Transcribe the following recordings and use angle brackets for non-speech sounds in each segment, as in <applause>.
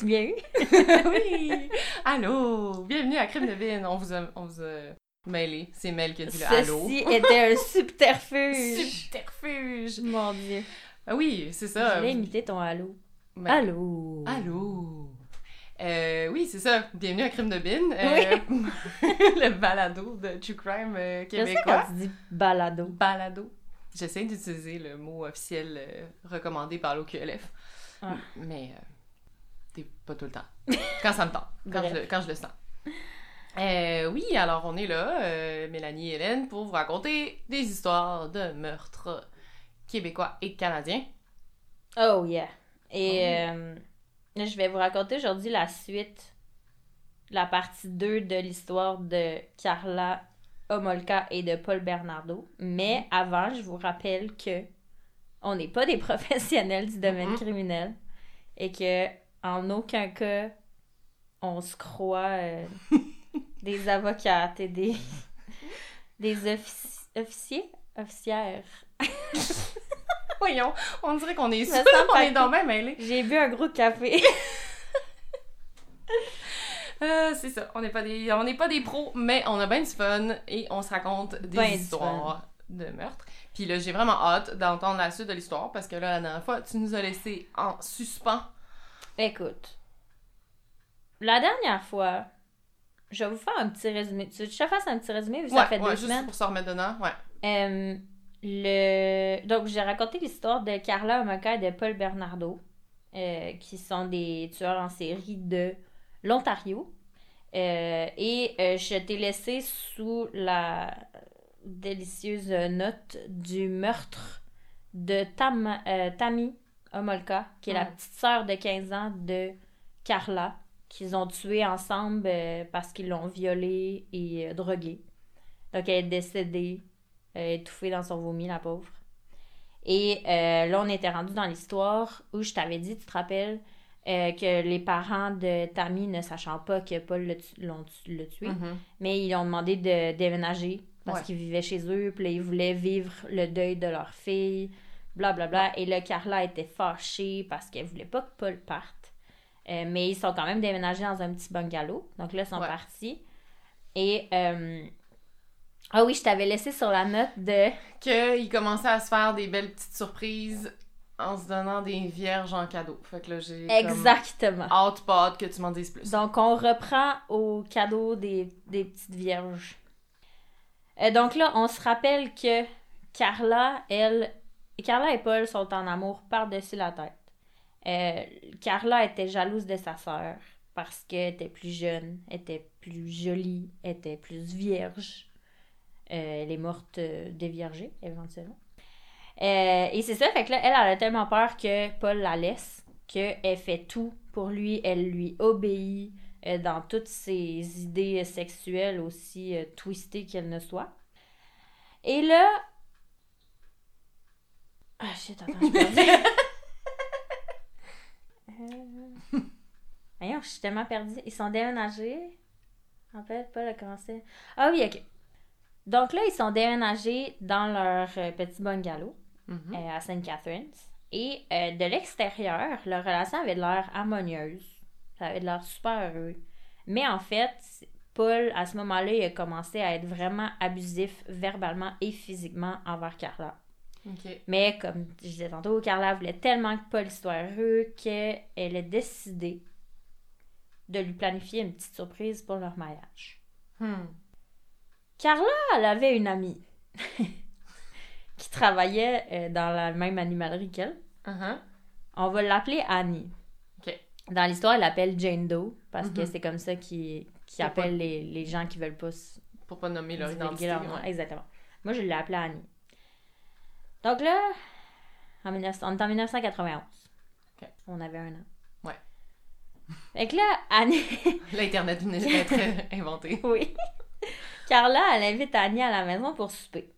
L'as-tu bien <laughs> <laughs> oui! Allô! Bienvenue à Crime de Vine. On vous a, on vous a mêlé. C'est Mel qui a dit le allô. Ceci était un subterfuge. Subterfuge! Mon dieu. Ah oui, c'est ça. Je vais imiter ton allô. Mais- Allô. Allô! Euh, oui, c'est ça. Bienvenue à Crime de Bin. Euh, <laughs> le balado de True Crime euh, Je sais québécois. quand tu dis balado. Balado. J'essaie d'utiliser le mot officiel euh, recommandé par l'OQLF. Mais euh, t'es pas tout le temps. Quand ça me tente. Quand, je, le- quand je le sens. Euh, oui, alors on est là, euh, Mélanie et Hélène, pour vous raconter des histoires de meurtres québécois et canadiens. Oh yeah. Et Oh. euh, je vais vous raconter aujourd'hui la suite, la partie 2 de l'histoire de Carla Homolka et de Paul Bernardo. Mais avant, je vous rappelle que on n'est pas des <laughs> professionnels du domaine Mhm. criminel et que en aucun cas on se croit euh, <laughs> des avocates et des des offici- officiers? Officières. <laughs> Voyons, on dirait qu'on est sûr, on est dans même mêlé. J'ai bu un gros café. <laughs> Euh, c'est ça, on n'est pas des on n'est pas des pros, mais on a bien du fun et on se raconte des Ben histoires de meurtre. Puis là, j'ai vraiment hâte d'entendre la suite de l'histoire parce que là, la dernière fois, tu nous as laissé en suspens. Écoute, la dernière fois, je vais vous faire un petit résumé. Tu veux que je te fasse un petit résumé vu que ça Ouais, fait ouais, deux juste semaines? pour se remettre dedans, ouais. Euh, le... Donc, j'ai raconté l'histoire de Carla Omoka et de Paul Bernardo, euh, qui sont des tueurs en série de l'Ontario. Euh, et je t'ai laissé sous la délicieuse note du meurtre de Tam, Tammy Homolka, qui est la petite sœur de 15 ans de Carla, qu'ils ont tué ensemble euh, parce qu'ils l'ont violée et euh, droguée. Donc, elle est décédée, euh, étouffée dans son vomi, la pauvre. Et là, on était rendu dans l'histoire où je t'avais dit, tu te rappelles, que les parents de Tammy, ne sachant pas que Paul l'a tu- Mhm. mais ils ont demandé de déménager parce Ouais. qu'ils vivaient chez eux, puis ils voulaient vivre le deuil de leur fille, blablabla. Et là, Carla était fâchée parce qu'elle voulait pas que Paul parte. Euh, mais ils sont quand même déménagés dans un petit bungalow. Donc là, ils sont Ouais. partis. Et. euh, Ah oui, je t'avais laissé sur la note de. <laughs> Qu'il commençait à se faire des belles petites surprises en se donnant des vierges en cadeau. Fait que là, j'ai Exactement. hâte, pas que tu m'en dises plus. Donc, on reprend au cadeau des, des petites vierges. Euh, donc là, on se rappelle que Carla, elle, Carla et Paul sont en amour par-dessus la tête. Euh, Carla était jalouse de sa sœur parce qu'elle était plus jeune, était plus jolie, était plus vierge. Euh, elle est morte euh, déviergée, éventuellement. Euh, et c'est ça, fait que là, elle, elle a tellement peur que Paul la laisse qu'elle fait tout pour lui, elle lui obéit dans toutes ses idées sexuelles aussi twistées qu'elles ne soient. Et là... Ah shit, attends, j'ai perdu. Euh, <laughs> Voyons, je suis tellement perdue. Ils sont déménagés. En fait, Paul a commencé... Ah oui, ok. Donc là, ils sont déménagés dans leur euh, petit bungalow Mhm. euh, à St. Catharines. Et euh, de l'extérieur, leur relation avait de l'air harmonieuse. Ça avait de l'air super heureux. Mais en fait, Paul, à ce moment-là, il a commencé à être vraiment abusif verbalement et physiquement envers Carla. Mais comme je disais tantôt, Carla voulait tellement que Paul soit heureux qu'elle a décidé de lui planifier une petite surprise pour leur mariage. Hmm. Carla, elle avait une amie <laughs> qui travaillait euh, dans la même animalerie qu'elle. Uh-huh. On va l'appeler Annie. Dans l'histoire, elle l'appelle Jane Doe parce que Mhm. c'est comme ça qu'ils pas- appellent les, les gens qui veulent pas Pour pas nommer leur identité. leur nom. ouais. Exactement. Moi, je l'ai appelée Annie. Donc là, en 1900 on est en 1991. Ok. On avait un an. Ouais. Fait que là, Annie... <laughs> L'Internet venait d'être <laughs> inventé. Oui. Carla, elle invite Annie à la maison pour souper.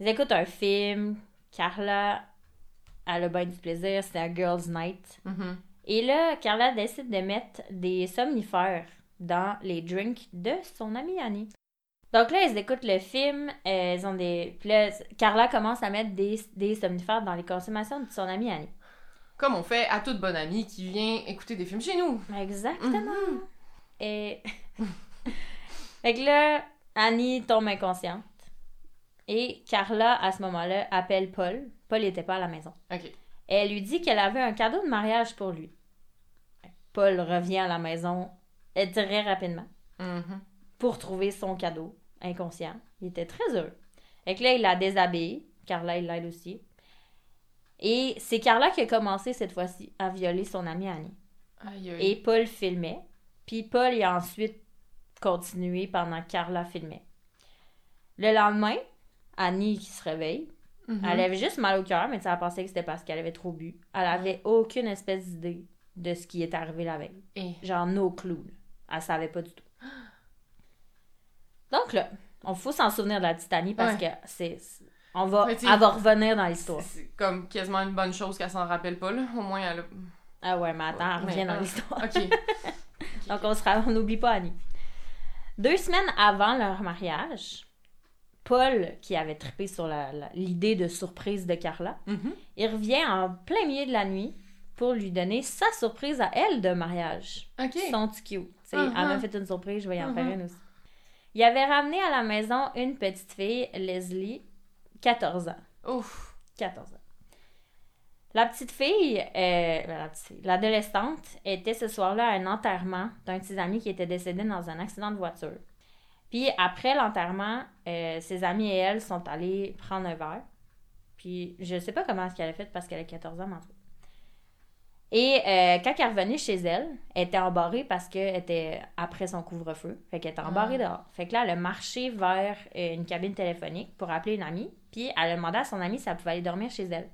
Ils écoutent un film. Carla, elle a bien du plaisir. C'est un girls' night. Mhm. Et là, Carla décide de mettre des somnifères dans les drinks de son amie Annie. Donc là, ils écoutent le film, euh, ils ont des... Puis là, Carla commence à mettre des, des somnifères dans les consommations de son amie Annie. Comme on fait à toute bonne amie qui vient écouter des films chez nous. Exactement. Mhm. Et. <laughs> fait que là, Annie tombe inconsciente. Et Carla, à ce moment-là, appelle Paul. Paul n'était pas à la maison. Ok. Elle lui dit qu'elle avait un cadeau de mariage pour lui. Paul revient à la maison très rapidement Mhm. pour trouver son cadeau, inconscient. Il était très heureux. Et que là, il la déshabillé. Carla, il l'aide aussi. Et c'est Carla qui a commencé cette fois-ci à violer son amie Annie. Aïe, aïe. Et Paul filmait. Puis Paul il a ensuite continué pendant que Carla filmait. Le lendemain, Annie qui se réveille, Mhm. elle avait juste mal au cœur, mais ça a pensé que c'était parce qu'elle avait trop bu. Elle avait aucune espèce d'idée de ce qui est arrivé la veille. Et- Genre no clue. Elle savait pas du tout. <gasps> Donc là, on faut s'en souvenir de la petite Annie parce que c'est on va elle revenir dans l'histoire. C'est comme quasiment une bonne chose qu'elle s'en rappelle pas, là. Au moins, elle a... Ah ouais, mais attends, elle revient dans ah, l'histoire. <laughs> Ok. Donc, on n'oublie pas Annie. Deux semaines avant leur mariage, Paul, qui avait trippé sur l'idée de surprise de Carla, Mhm. il revient en plein milieu de la nuit pour lui donner sa surprise à elle de mariage. Ok. Son petit cute. Tu sais, Uh-huh. Elle m'a fait une surprise, je vais y en faire Uh-huh. une aussi. Il avait ramené à la maison une petite fille, Leslie, 14 ans. Ouf. 14 ans. La petite fille, euh, la petite fille, l'adolescente, était ce soir-là à un enterrement d'un de ses amis qui était décédé dans un accident de voiture. Puis après l'enterrement, euh, ses amis et elle sont allés prendre un verre. Puis je sais pas comment est-ce qu'elle a fait parce qu'elle a 14 ans, mais en tout cas. Et euh, quand elle revenue chez elle, elle était embarrée parce qu'elle était après son couvre-feu. Fait qu'elle était embarrée dehors. Fait que là, elle a marché vers euh, une cabine téléphonique pour appeler une amie. Puis elle a demandé à son amie si elle pouvait aller dormir chez elle.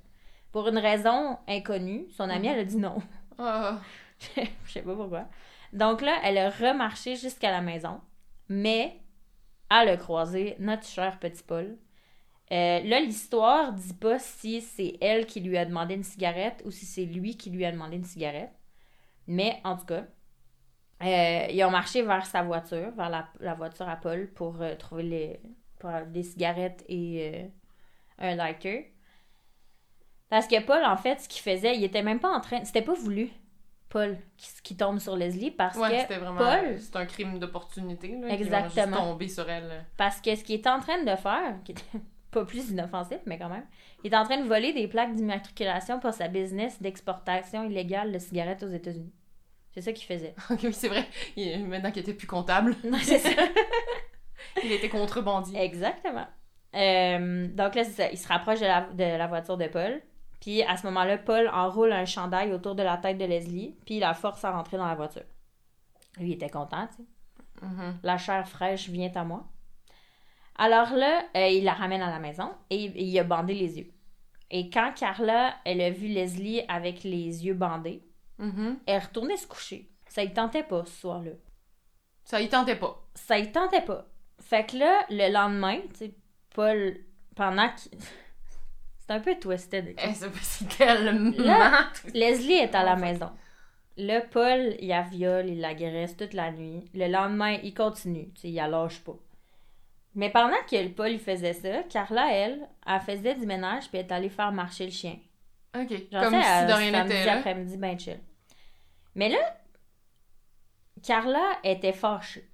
Pour une raison inconnue, son amie, elle a dit non. <laughs> Ah. Je sais pas pourquoi. Donc là, elle a remarché jusqu'à la maison. Mais elle a croisé notre cher petit Paul. Euh, là, l'histoire dit pas si c'est elle qui lui a demandé une cigarette ou si c'est lui qui lui a demandé une cigarette. Mais en tout cas, euh, ils ont marché vers sa voiture, vers la, la voiture à Paul pour euh, trouver les, pour avoir des cigarettes et un lighter. Parce que Paul, en fait, ce qu'il faisait, il était même pas en train. C'était pas voulu, Paul, qui, qui tombe sur Leslie, parce Ouais, que c'était vraiment... Paul- C'est un crime d'opportunité, là. Exactement. juste tomber sur elle. Parce que ce qu'il est en train de faire, était pas plus inoffensif, mais quand même, il est en train de voler des plaques d'immatriculation pour sa business d'exportation illégale de cigarettes aux États-Unis. C'est ça qu'il faisait. <laughs> Ok, oui, c'est vrai. Il- Maintenant qu'il était plus comptable, c'est ça. <laughs> il était contrebandier. Exactement. Euh, donc là, c'est ça. Il se rapproche de la, de la voiture de Paul. Puis à ce moment-là, Paul enroule un chandail autour de la tête de Leslie. Puis il la force à rentrer dans la voiture. Lui, il était content, tu sais. Mhm. La chair fraîche vient à moi. Alors là, euh, il la ramène à la maison et il- il a bandé les yeux. Et quand Carla, elle a vu Leslie avec les yeux bandés, Mhm. elle est retournée se coucher. Ça y tentait pas ce soir-là. Ça y tentait pas. Ça y tentait pas. Fait que là, le lendemain, tu sais, Paul, pendant qu'il... <laughs> C'est un peu twisted. ok? Eh, c'est c'est tellement... Là- Leslie est à la maison. Là, Paul, il la viole, il l'agresse toute la nuit. Le lendemain, il continue. Tu sais, il la lâche pas. Mais pendant que Paul faisait ça, Carla, elle, elle faisait du ménage puis elle est allée faire marcher le chien. Ok, Genre, comme si de rien n'était après-midi, ben chill. Mais là, Carla était fâchée.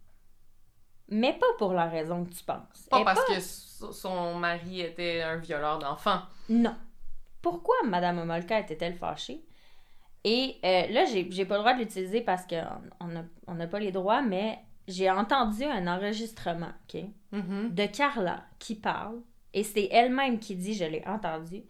Mais pas pour la raison que tu penses. Pas Elle parce que so- son mari était un violeur d'enfants. Non. Pourquoi Madame Omolka était-elle fâchée? Et euh, là, j'ai pas le droit de l'utiliser parce qu'on n'a on n'a pas les droits, mais j'ai entendu un enregistrement, OK, Mhm. de Carla qui parle, et c'est elle-même qui dit, je l'ai entendu,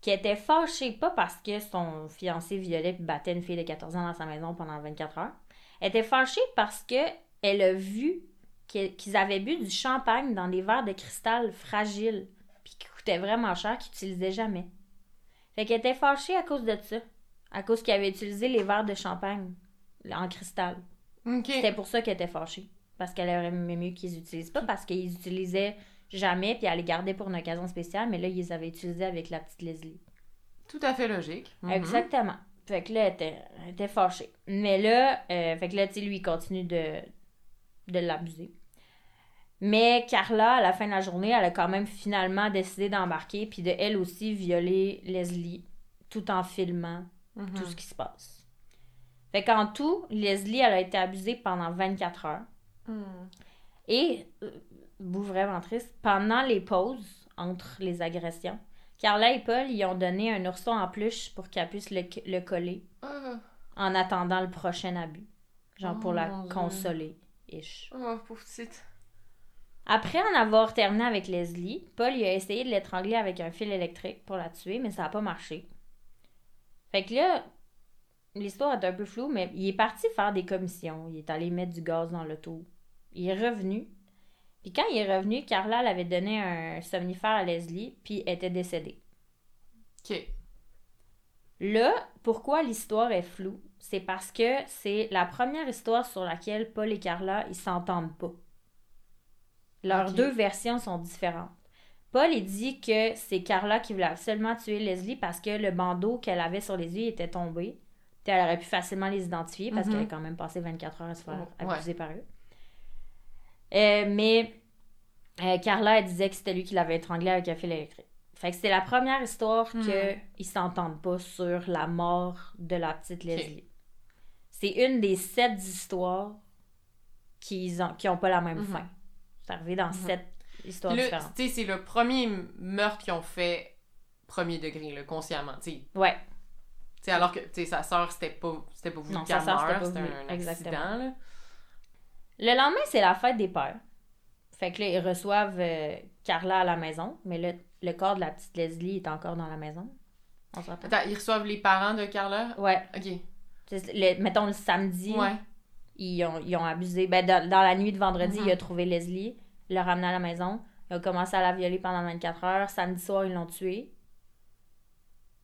qui était fâchée pas parce que son fiancé violait et battait une fille de 14 ans dans sa maison pendant 24 heures. Elle était fâchée parce que elle a vu qu'ils avaient bu du champagne dans des verres de cristal fragiles, puis qui coûtaient vraiment cher, qu'ils n'utilisaient jamais. Fait qu'elle était fâchée à cause de ça, à cause qu'ils avaient utilisé les verres de champagne en cristal. C'était pour ça qu'elle était fâchée. Parce qu'elle aurait aimé mieux qu'ils utilisent pas, parce qu'ils utilisaient jamais, puis elle les gardait pour une occasion spéciale, mais là, ils les avaient utilisés avec la petite Leslie. Tout à fait logique. Mhm. Exactement. Fait que là, elle était, elle était fâchée. Mais là, euh, fait que là, tu sais, lui, il continue de, de l'abuser. Mais Carla, à la fin de la journée, elle a quand même finalement décidé d'embarquer, puis de elle aussi violer Leslie, tout en filmant Mhm. tout ce qui se passe. Fait qu'en tout, Leslie, elle a été abusée pendant 24 heures. Hmm. Et, euh, bout vraiment triste, pendant les pauses entre les agressions, Carla et Paul y ont donné un ourson en peluche pour qu'elle puisse le, le coller Ah, en attendant le prochain abus. Genre pour Oh, la Dieu. consoler. Ish. oh, pauvre petite. Après en avoir terminé avec Leslie, Paul il a essayé de l'étrangler avec un fil électrique pour la tuer, mais ça n'a pas marché. Fait que là, l'histoire est un peu floue, mais il est parti faire des commissions. Il est allé mettre du gaz dans l'auto. Il est revenu. Puis quand il est revenu, Carla avait donné un somnifère à Leslie, puis était décédée. Ok. Là, pourquoi l'histoire est floue? C'est parce que c'est la première histoire sur laquelle Paul et Carla, ils s'entendent pas. Leurs deux versions sont différentes. Paul, il dit que c'est Carla qui voulait absolument tuer Leslie parce que le bandeau qu'elle avait sur les yeux était tombé. Elle aurait pu facilement les identifier parce Mhm. qu'elle a quand même passé 24 heures à se faire Ouais. abuser par eux. Euh, mais euh, Carla, elle disait que c'était lui qui l'avait étranglé avec un fil électrique. Fait que c'est la première histoire Hmm. qu'ils s'entendent pas sur la mort de la petite Leslie. C'est une des sept histoires qui ont, qui ont pas la même Mhm. fin. C'est arrivé dans Mhm. sept histoires différentes. c'est le premier meurtre qu'ils ont fait premier degré, là, consciemment. Tu sais, Ouais. Tu sais, alors que sa sœur, c'était pas, c'était pas voulu qu'elle meure, c'était un accident. Là. Le lendemain, c'est la fête des pères. Fait que là, ils reçoivent euh, Carla à la maison, mais le, le corps de la petite Leslie est encore dans la maison. On se rappelle? Attends, ils reçoivent les parents de Carla? Ouais. Ok. Le- mettons le samedi, Ouais. ils, ont, ils ont abusé. Ben, dans, dans la nuit de vendredi, Mhm. il a trouvé Leslie, l'a ramené à la maison. Il a commencé à la violer pendant 24 heures. Samedi soir, ils l'ont tuée.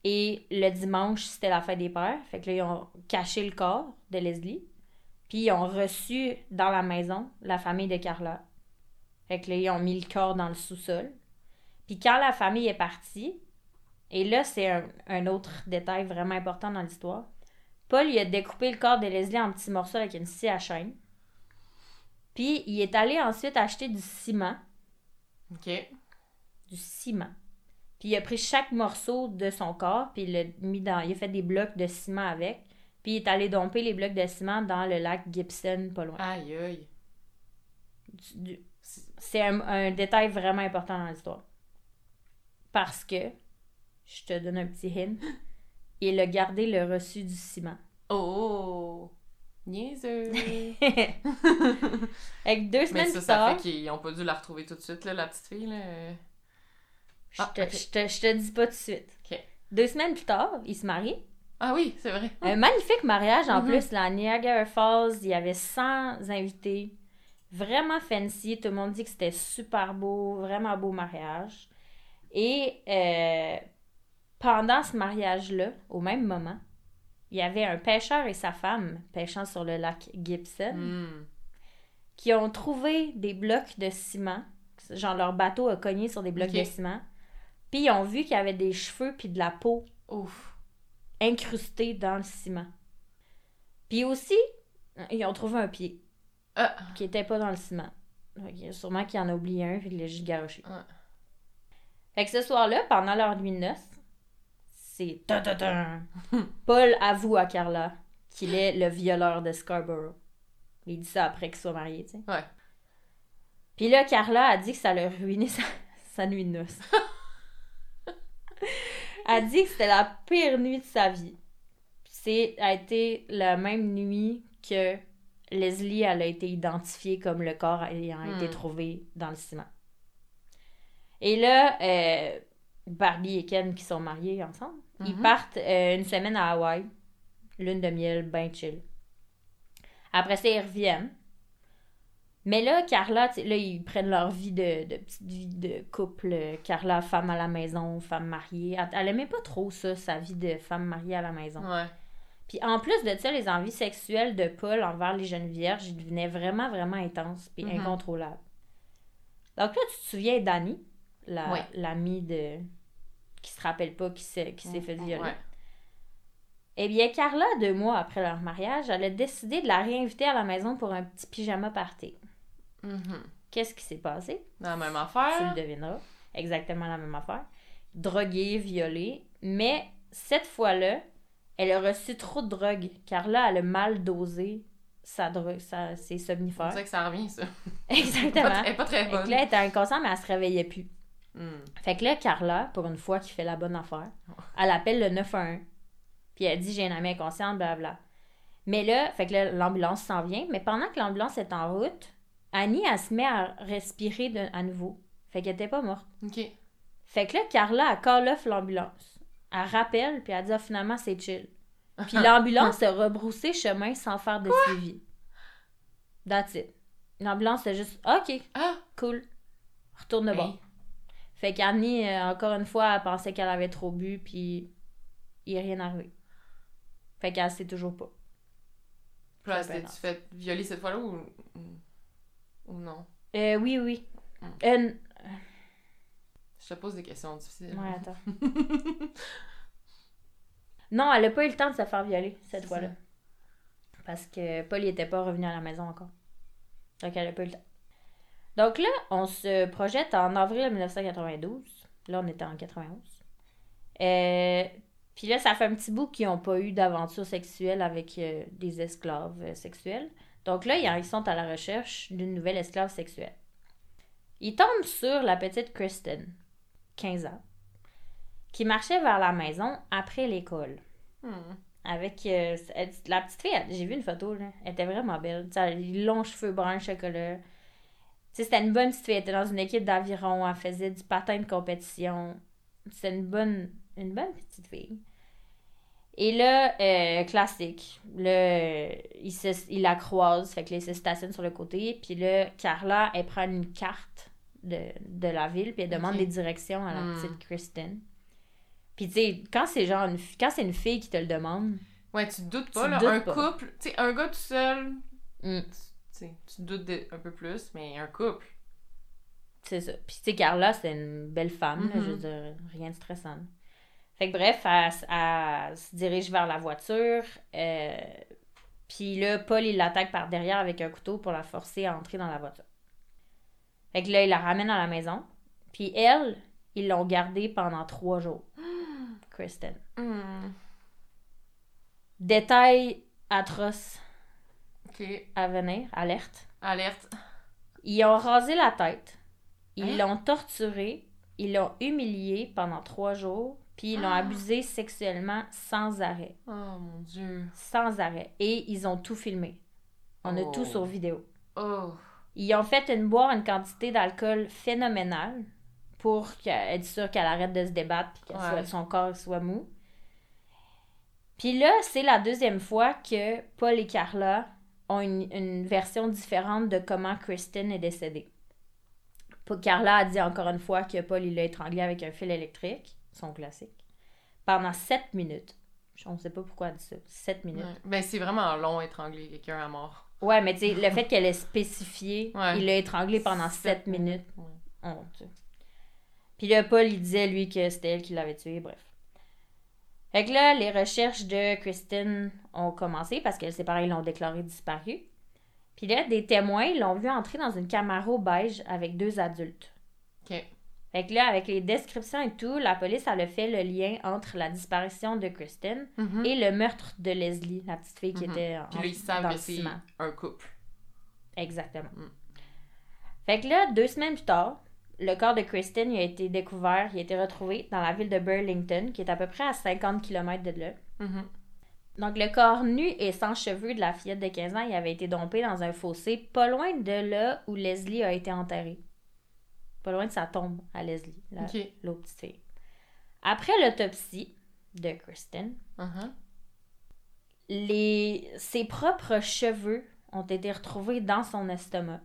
Et le dimanche, c'était la fête des pères. Fait que là, ils ont caché le corps de Leslie. Puis ils ont reçu dans la maison la famille de Carla. Fait que là, ils ont mis le corps dans le sous-sol. Puis quand la famille est partie, et là, c'est un, un autre détail vraiment important dans l'histoire, Paul, il a découpé le corps de Leslie en petits morceaux avec une scie à chaîne. Puis il est allé ensuite acheter du ciment. Ok. Du ciment. Puis il a pris chaque morceau de son corps, puis il l'a mis dans. Il a fait des blocs de ciment avec. Puis il est allé domper les blocs de ciment dans le lac Gibson, pas loin. Aïe, aïe. C'est un, un détail vraiment important dans l'histoire. Parce que, je te donne un petit hint, <laughs> il a gardé le reçu du ciment. Oh! Niaiseux! <laughs> <laughs> Avec deux Mais semaines ça, plus ça tard, fait qu'ils ont pas dû la retrouver tout de suite, là, la petite fille, là. Je, Ah, te, je, te, je te dis pas tout de suite. Deux semaines plus tard, il se marie. Ah oui, c'est vrai. Un magnifique mariage en Mhm. plus, là, à Niagara Falls. Il y avait 100 invités. Vraiment fancy. Tout le monde dit que c'était super beau, vraiment beau mariage. Et euh, pendant ce mariage-là, au même moment, il y avait un pêcheur et sa femme pêchant sur le lac Gibson Hmm. qui ont trouvé des blocs de ciment. Genre, leur bateau a cogné sur des blocs de ciment. Puis ils ont vu qu'il y avait des cheveux puis de la peau Ouf. incrustés dans le ciment. Puis aussi, ils ont trouvé un pied Ah! qui était pas dans le ciment. Que sûrement qu'il en a oublié un, puis qu'il l'a juste garoché. Fait que ce soir-là, pendant leur nuit de noces, c'est... ta, ta, ta. <laughs> Paul avoue à Carla qu'il est le violeur de Scarborough. Il dit ça après qu'il soit marié, tu sais. Ouais. Puis là, Carla a dit que ça l'a ruiné <laughs> sa, sa nuit de noces. <laughs> <laughs> Elle a dit que c'était la pire nuit de sa vie. C'est a été la même nuit que Leslie elle a été identifiée comme le corps ayant été Hmm. trouvé dans le ciment. Et là, euh, Barbie et Ken qui sont mariés ensemble, ils Mhm. partent euh, une semaine à Hawaï, lune de miel, ben chill. Après ça, ils reviennent. Mais là, Carla, là, ils prennent leur vie de, de petite vie de couple. Carla, femme à la maison, femme mariée. Elle, elle aimait pas trop ça, sa vie de femme mariée à la maison. Ouais. Puis en plus de ça, les envies sexuelles de Paul envers les jeunes vierges, ils devenaient vraiment, vraiment intenses puis Mhm. incontrôlables. Donc là, tu te souviens d'Annie, la- Ouais. l'amie de... qui se rappelle pas qui s'est, qui s'est fait violer. Ouais. Eh bien, Carla, deux mois après leur mariage, elle a décidé de la réinviter à la maison pour un petit pyjama party. Mhm. Qu'est-ce qui s'est passé? La même Tu affaire. le devineras. Exactement la même affaire. Droguée, violée. Mais cette fois-là, elle a reçu trop de drogue, car là, elle a mal dosé sa drogue, sa, ses C'est somnifères. vrai que ça revient, ça. <laughs> Exactement. Elle est pas très bonne. là, elle était inconsciente, mais elle se réveillait plus. Hmm. Fait que là, Carla, pour une fois qui fait la bonne affaire, elle appelle le 911. Puis elle dit J'ai une amie inconsciente, blablabla. Mais là, fait que là, l'ambulance s'en vient. Mais pendant que l'ambulance est en route, Annie, elle se met à respirer de- à nouveau. Fait qu'elle était pas morte. Ok. Fait que là, Carla, elle call off l'ambulance. Elle rappelle, puis elle dit Ah, finalement, c'est chill. Puis <laughs> l'ambulance a rebroussé chemin sans faire de suivi. That's it. L'ambulance a juste OK, Ah! cool. Retourne de bord. Hey. Fait qu'Annie, euh, encore une fois, elle pensait qu'elle avait trop bu, puis il est rien arrivé. Fait qu'elle sait toujours pas. Puis là, tu fait violer cette fois-là ou... ou non? Euh, oui, oui. Mm. Euh, Je te pose des questions difficiles. ouais, attends. <laughs> non, elle a pas eu le temps de se faire violer cette fois-là. Parce que Paul était pas revenu à la maison encore. Donc elle a pas eu le temps. Donc là, on se projette en avril 1992. Là, on était en 91. Euh, Puis là, ça fait un petit bout qu'ils n'ont pas eu d'aventure sexuelle avec euh, des esclaves euh, sexuels. Donc là, ils sont à la recherche d'une nouvelle esclave sexuelle. Ils tombent sur la petite Kristen, 15 ans, qui marchait vers la maison après l'école. Hmm. Avec euh, la petite fille, j'ai vu une photo, là, elle était vraiment belle. Elle a longs cheveux bruns chocolat. C'était une bonne petite fille. Elle était dans une équipe d'aviron, elle faisait du patin de compétition. C'était une bonne, une bonne petite fille. Et là, euh, classique. Là, euh, il, se- il la croise, fait que là, il se stationne sur le côté. Puis là, Carla, elle prend une carte de, de la ville, puis elle demande des directions à la Hmm. petite Kristen. Puis tu sais, quand c'est genre une, quand c'est une fille qui te le demande, Ouais, tu te doutes Tu pas, là. doutes un pas. couple, tu sais, un gars tout seul, hmm, tu tu te doutes de- un peu plus, mais un couple. c'est ça. Puis tu sais, Carla, c'est une belle femme, là, je veux dire, rien de stressant. Fait que bref, elle, se dirige vers la voiture. euh, puis là, Paul, il l'attaque par derrière avec un couteau pour la forcer à entrer dans la voiture. Fait que là, il la ramène à la maison. Puis elle, ils l'ont gardée pendant trois jours. <gasps> Kristen. Hmm. Détail atroce Ok. à venir, alerte. Alerte. Ils ont rasé la tête. Ils Hein? l'ont torturé. Ils l'ont humilié pendant trois jours. Puis ils l'ont Ah. abusé sexuellement sans arrêt. Oh mon dieu. Sans arrêt. Et ils ont tout filmé. On a Oh. tout sur vidéo. Oh. Ils ont fait une boire une quantité d'alcool phénoménale pour qu'elle- être sûre qu'elle arrête de se débattre puis que Ouais. son corps soit mou. Puis là, c'est la deuxième fois que Paul et Carla ont une, une version différente de comment Kristen est décédée. Carla a dit encore une fois que Paul il l'a étranglé avec un fil électrique, son classique, pendant 7 minutes. On ne sait pas pourquoi elle dit ça. 7 minutes. Ouais. Ben, c'est vraiment long étrangler quelqu'un à mort. Ouais, mais tu sais, le <laughs> fait qu'elle ait spécifié, Ouais. il l'a étranglé pendant Sept 7 minutes. Ouais. Oh, sais. Puis là, Paul, il disait, lui, que c'était elle qui l'avait tué, bref. Fait que là, les recherches de Christine ont commencé parce que ses parents ils l'ont déclaré disparu. Puis là, des témoins l'ont vu entrer dans une Camaro beige avec deux adultes. Ok. Fait que là, avec les descriptions et tout, la police, elle a fait le lien entre la disparition de Christine Mhm. et le meurtre de Leslie, la petite fille qui Mhm. était en, Puis là, ils savent que c'est un couple. Exactement. Mm. Fait que là, deux semaines plus tard, le corps de Kristen il a été découvert, il a été retrouvé dans la ville de Burlington, qui est à peu près à 50 km de là. Mhm. Donc, le corps nu et sans cheveux de la fillette de 15 ans, il avait été dompé dans un fossé pas loin de là où Leslie a été enterrée. Pas loin de sa tombe à Leslie, l'autre petite fille. Après l'autopsie de Kristen, les... ses propres cheveux ont été retrouvés dans son estomac.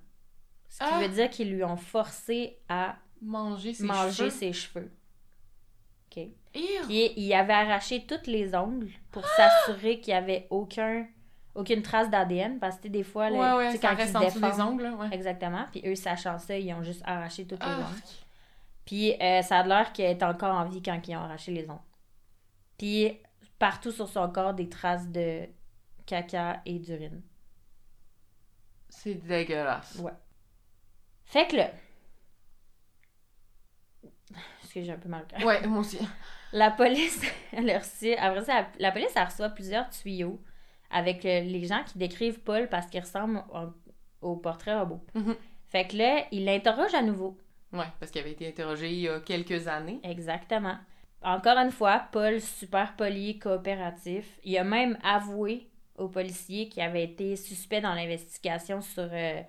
Ce qui Ah! veut dire qu'ils lui ont forcé à Manger ses manger cheveux. ses cheveux. OK. Ew. Puis il avait arraché toutes les ongles pour s'assurer qu'il n'y avait aucun, aucune trace d'ADN. Parce que des fois, là, Ouais, ouais, quand ils reste se en dessous des défendent- ongles, ouais. Exactement. Puis eux, sachant ça, ils ont juste arraché toutes les Ah. ongles. Puis euh, ça a l'air qu'elle est encore en vie quand ils ont arraché les ongles. Puis partout sur son corps, des traces de caca et d'urine. C'est dégueulasse. Ouais. Fait que là, Parce que j'ai un peu mal au cœur? Ouais, moi aussi. La police, <laughs> elle a reçu. Après ça, la, police, elle reçoit plusieurs tuyaux avec euh, les gens qui décrivent Paul parce qu'il ressemble au, au portrait robot. Mhm. Fait que là, il l'interroge à nouveau. Ouais, parce qu'il avait été interrogé il y a quelques années. Exactement. Encore une fois, Paul, super poli, coopératif. Il a même avoué aux policiers qu'il avait été suspect dans l'investigation sur euh,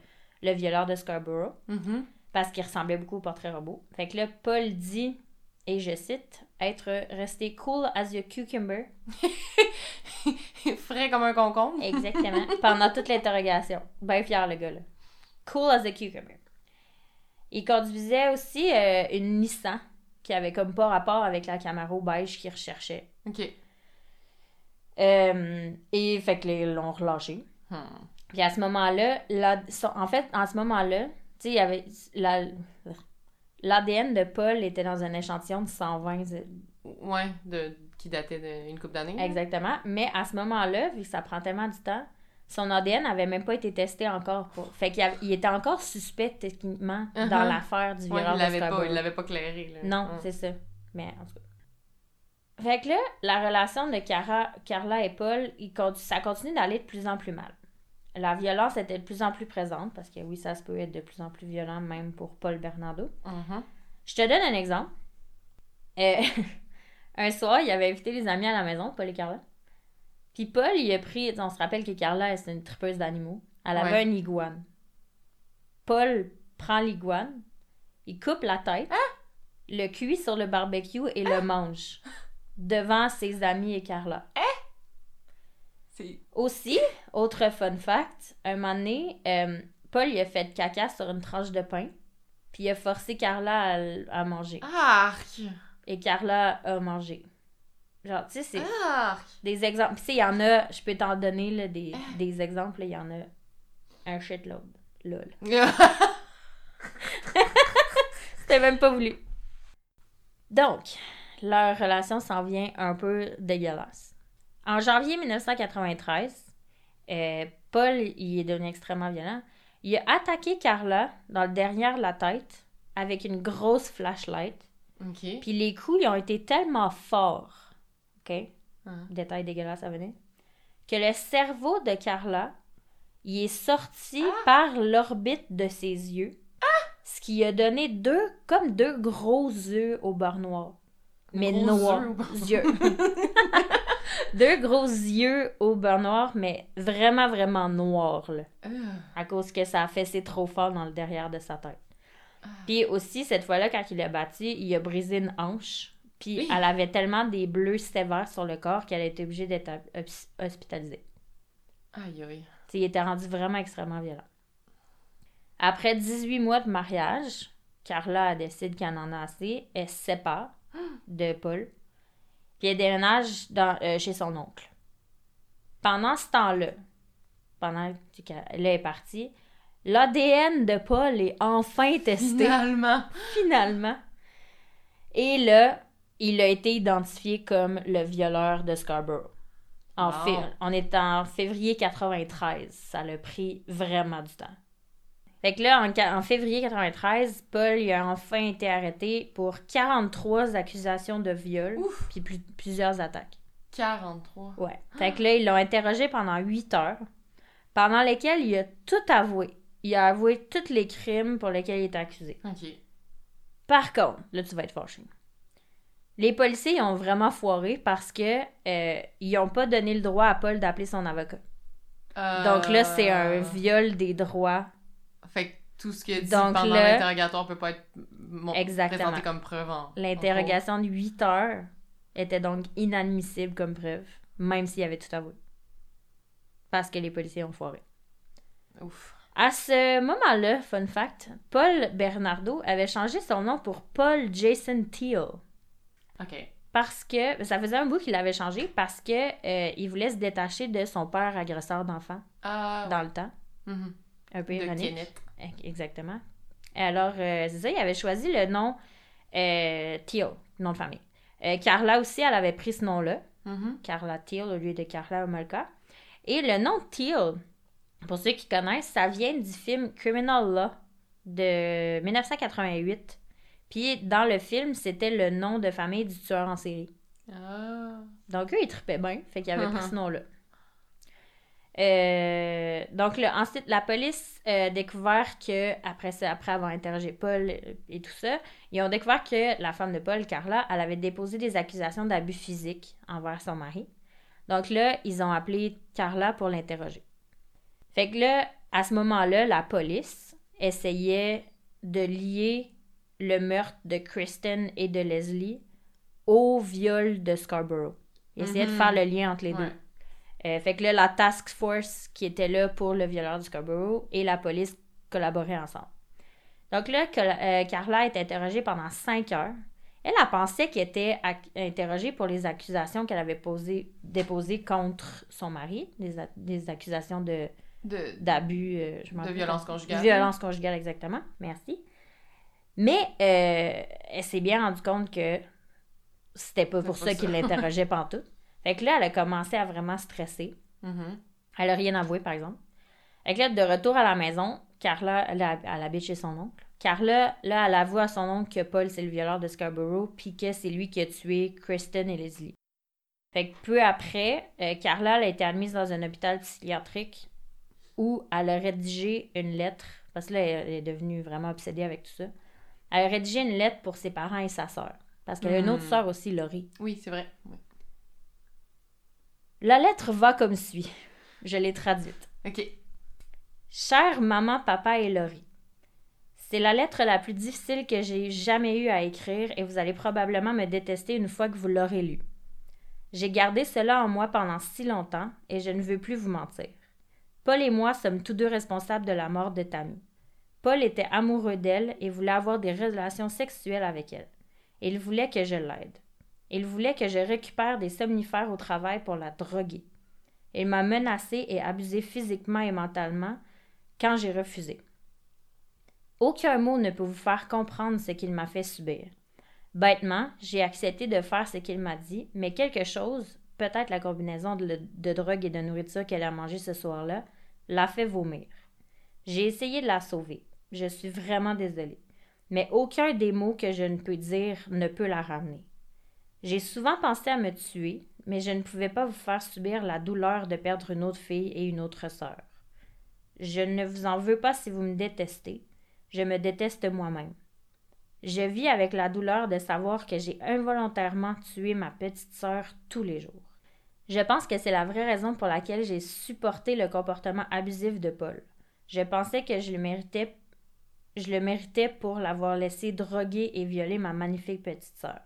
le violeur de Scarborough Mhm. parce qu'il ressemblait beaucoup au portrait robot. Fait que là, Paul dit, et je cite, être resté cool as a cucumber. Frais comme un concombre. Exactement. <laughs> pendant toute l'interrogation. Ben fier, le gars, là. Cool as a cucumber. Il conduisait aussi euh, une Nissan qui avait comme pas rapport avec la Camaro beige qu'il recherchait. Ok. Euh, et fait que les l'ont relâché. Hmm. Puis à ce moment-là, en fait, en ce moment-là, tu sais, il y avait la- l'ADN de Paul était dans un échantillon de 120 Ouais, de, qui datait d'une couple d'années. exactement, mais à ce moment-là, vu que ça prend tellement du temps, son ADN n'avait même pas été testé encore pour. Fait qu'il avait- il était encore suspect techniquement dans Uh-huh. l'affaire du Ouais, violeur il l'avait pas, il l'avait pas clairé. Là. Non, c'est ça. Mais en tout cas. Fait que là, la relation de Cara- Carla et Paul, il ça continue d'aller de plus en plus mal. La violence était de plus en plus présente, parce que oui, ça se peut être de plus en plus violent, même pour Paul Bernardo. Mhm. Je te donne un exemple. Euh, <laughs> un soir, il avait invité les amis à la maison, Paul et Carla. Puis Paul, il a pris. On se rappelle que Carla, c'est une tripeuse d'animaux. Elle avait Ouais. un iguane. Paul prend l'iguane, il coupe la tête, le cuit sur le barbecue et le mange. Devant ses amis et Carla. C'est. Aussi, autre fun fact, un moment donné, euh, Paul il a fait caca sur une tranche de pain, puis il a forcé Carla à, manger. Arc! Et Carla a mangé. Genre, tu sais, c'est Arc! des exemples. Puis, tu sais, il y en a, je peux t'en donner là, des, des exemples, il y en a un shitload. Lol. <laughs> <laughs> C'était même pas voulu. Donc, leur relation s'en vient un peu dégueulasse. En janvier 1993, euh, Paul, il est devenu extrêmement violent. Il a attaqué Carla dans le derrière de la tête avec une grosse flashlight. ok. Puis les coups, ils ont été tellement forts, OK? Hein. Détail dégueulasse à venir. Que le cerveau de Carla, il est sorti par l'orbite de ses yeux. Ce qui a donné deux, comme deux gros yeux au beurre noir. Mais noirs. Yeux. <laughs> <laughs> deux gros yeux au beurre noir, mais vraiment, vraiment noirs, là. Ah. À cause que ça a fessé trop fort dans le derrière de sa tête. Ah. Puis aussi, cette fois-là, quand il l'a battu, il a brisé une hanche. Puis Oui. elle avait tellement des bleus sévères sur le corps qu'elle a été obligée d'être hos- hospitalisée. Aïe, aïe. Il était rendu vraiment extrêmement violent. Après 18 mois de mariage, Carla décide qu'elle en a assez. Elle se sépare de Paul. Puis elle déménage dans, euh, chez son oncle. Pendant ce temps-là, pendant qu'elle est partie, l'ADN de Paul est enfin testé Finalement. finalement. Et là, il a été identifié comme le violeur de Scarborough. En Wow. on est en février 93. Ça l'a pris vraiment du temps. Fait que là, en, février 93, Paul il a enfin été arrêté pour 43 accusations de viol, puis plus- plusieurs attaques. 43. Ouais. Fait que là, ils l'ont interrogé pendant 8 heures, pendant lesquelles il a tout avoué. Il a avoué tous les crimes pour lesquels il est accusé. Ok. Par contre, là, tu vas être fâché. Les policiers ils ont vraiment foiré parce que euh, ils n'ont pas donné le droit à Paul d'appeler son avocat. Donc là, c'est un Euh, viol des droits. Tout ce qu'il a dit Donc pendant l'interrogatoire peut pas être mon- présenté comme preuve en. L'interrogation de 8 heures était donc inadmissible comme preuve, même s'il avait tout avoué. Parce que les policiers ont foiré. Ouf. À ce moment-là, fun fact, Paul Bernardo avait changé son nom pour Paul Jason Teal. Ok. Parce que ça faisait un bout qu'il avait changé parce que euh, il voulait se détacher de son père agresseur d'enfants Ah. dans le temps. Un peu ironique. Exactement. Alors, euh, c'est ça, il avait choisi le nom euh, Teal, nom de famille. Euh, Carla aussi, elle avait pris ce nom-là. Mhm. Carla Teal au lieu de Carla Homolka. Et le nom Teal, pour ceux qui connaissent, ça vient du film Criminal Law de 1988. Puis dans le film, c'était le nom de famille du tueur en série. Ah. Donc eux, ils tripaient bien, fait qu'ils avaient pris Mhm. ce nom-là. Euh, donc là, ensuite, la police a découvert que, après ça, après avoir interrogé Paul euh, et tout ça, ils ont découvert que la femme de Paul, Carla, elle avait déposé des accusations d'abus physique envers son mari. Donc là, ils ont appelé Carla pour l'interroger. Fait que là, à ce moment-là, la police essayait de lier le meurtre de Kristen et de Leslie au viol de Scarborough. Ils essayaient de Mhm. faire le lien entre les Ouais. deux. Euh, fait que là, la task force qui était là pour le violeur de Scarborough et la police collaboraient ensemble. Donc là, euh, Carla est interrogée pendant cinq heures. Elle a pensé qu'elle était interrogée pour les accusations qu'elle avait posées, déposées contre son mari, des, accusations de, De... d'abus. euh, je m'en De violence conjugale. Violence conjugale, exactement. Merci. Mais euh, elle s'est bien rendue compte que c'était pas pour ça ça. qu'il l'interrogeait <laughs> pantoute. Fait que là, elle a commencé à vraiment stresser. Mhm. Elle a rien avoué, par exemple. Fait que là, de retour à la maison, Carla, elle, a- elle habite chez son oncle. Carla, là, elle avoue à son oncle que Paul, c'est le violeur de Scarborough, puis que c'est lui qui a tué Kristen et Leslie. Fait que peu après, euh, Carla elle a été admise dans un hôpital psychiatrique où elle a rédigé une lettre, parce que là, elle est devenue vraiment obsédée avec tout ça. Elle a rédigé une lettre pour ses parents et sa sœur. Parce qu'elle a une autre Hmm. sœur aussi, Laurie. Oui, c'est vrai. Ouais. La lettre va comme suit. Je l'ai traduite. Ok. Chère maman, papa et Laurie, c'est la lettre la plus difficile que j'ai jamais eu à écrire et vous allez probablement me détester une fois que vous l'aurez lue. J'ai gardé cela en moi pendant si longtemps et je ne veux plus vous mentir. Paul et moi sommes tous deux responsables de la mort de Tammy. Paul était amoureux d'elle et voulait avoir des relations sexuelles avec elle. Il voulait que je l'aide. Il voulait que je récupère des somnifères au travail pour la droguer. Il m'a menacé et abusé physiquement et mentalement quand j'ai refusé. Aucun mot ne peut vous faire comprendre ce qu'il m'a fait subir. Bêtement, j'ai accepté de faire ce qu'il m'a dit, mais quelque chose, peut-être la combinaison de, de drogue et de nourriture qu'elle a mangé ce soir-là, l'a fait vomir. J'ai essayé de la sauver. Je suis vraiment désolée. Mais aucun des mots que je ne peux dire ne peut la ramener. J'ai souvent pensé à me tuer, mais je ne pouvais pas vous faire subir la douleur de perdre une autre fille et une autre sœur. Je ne vous en veux pas si vous me détestez. Je me déteste moi-même. Je vis avec la douleur de savoir que j'ai involontairement tué ma petite sœur tous les jours. Je pense que c'est la vraie raison pour laquelle j'ai supporté le comportement abusif de Paul. Je pensais que je le méritais, je le méritais pour l'avoir laissé droguer et violer ma magnifique petite sœur.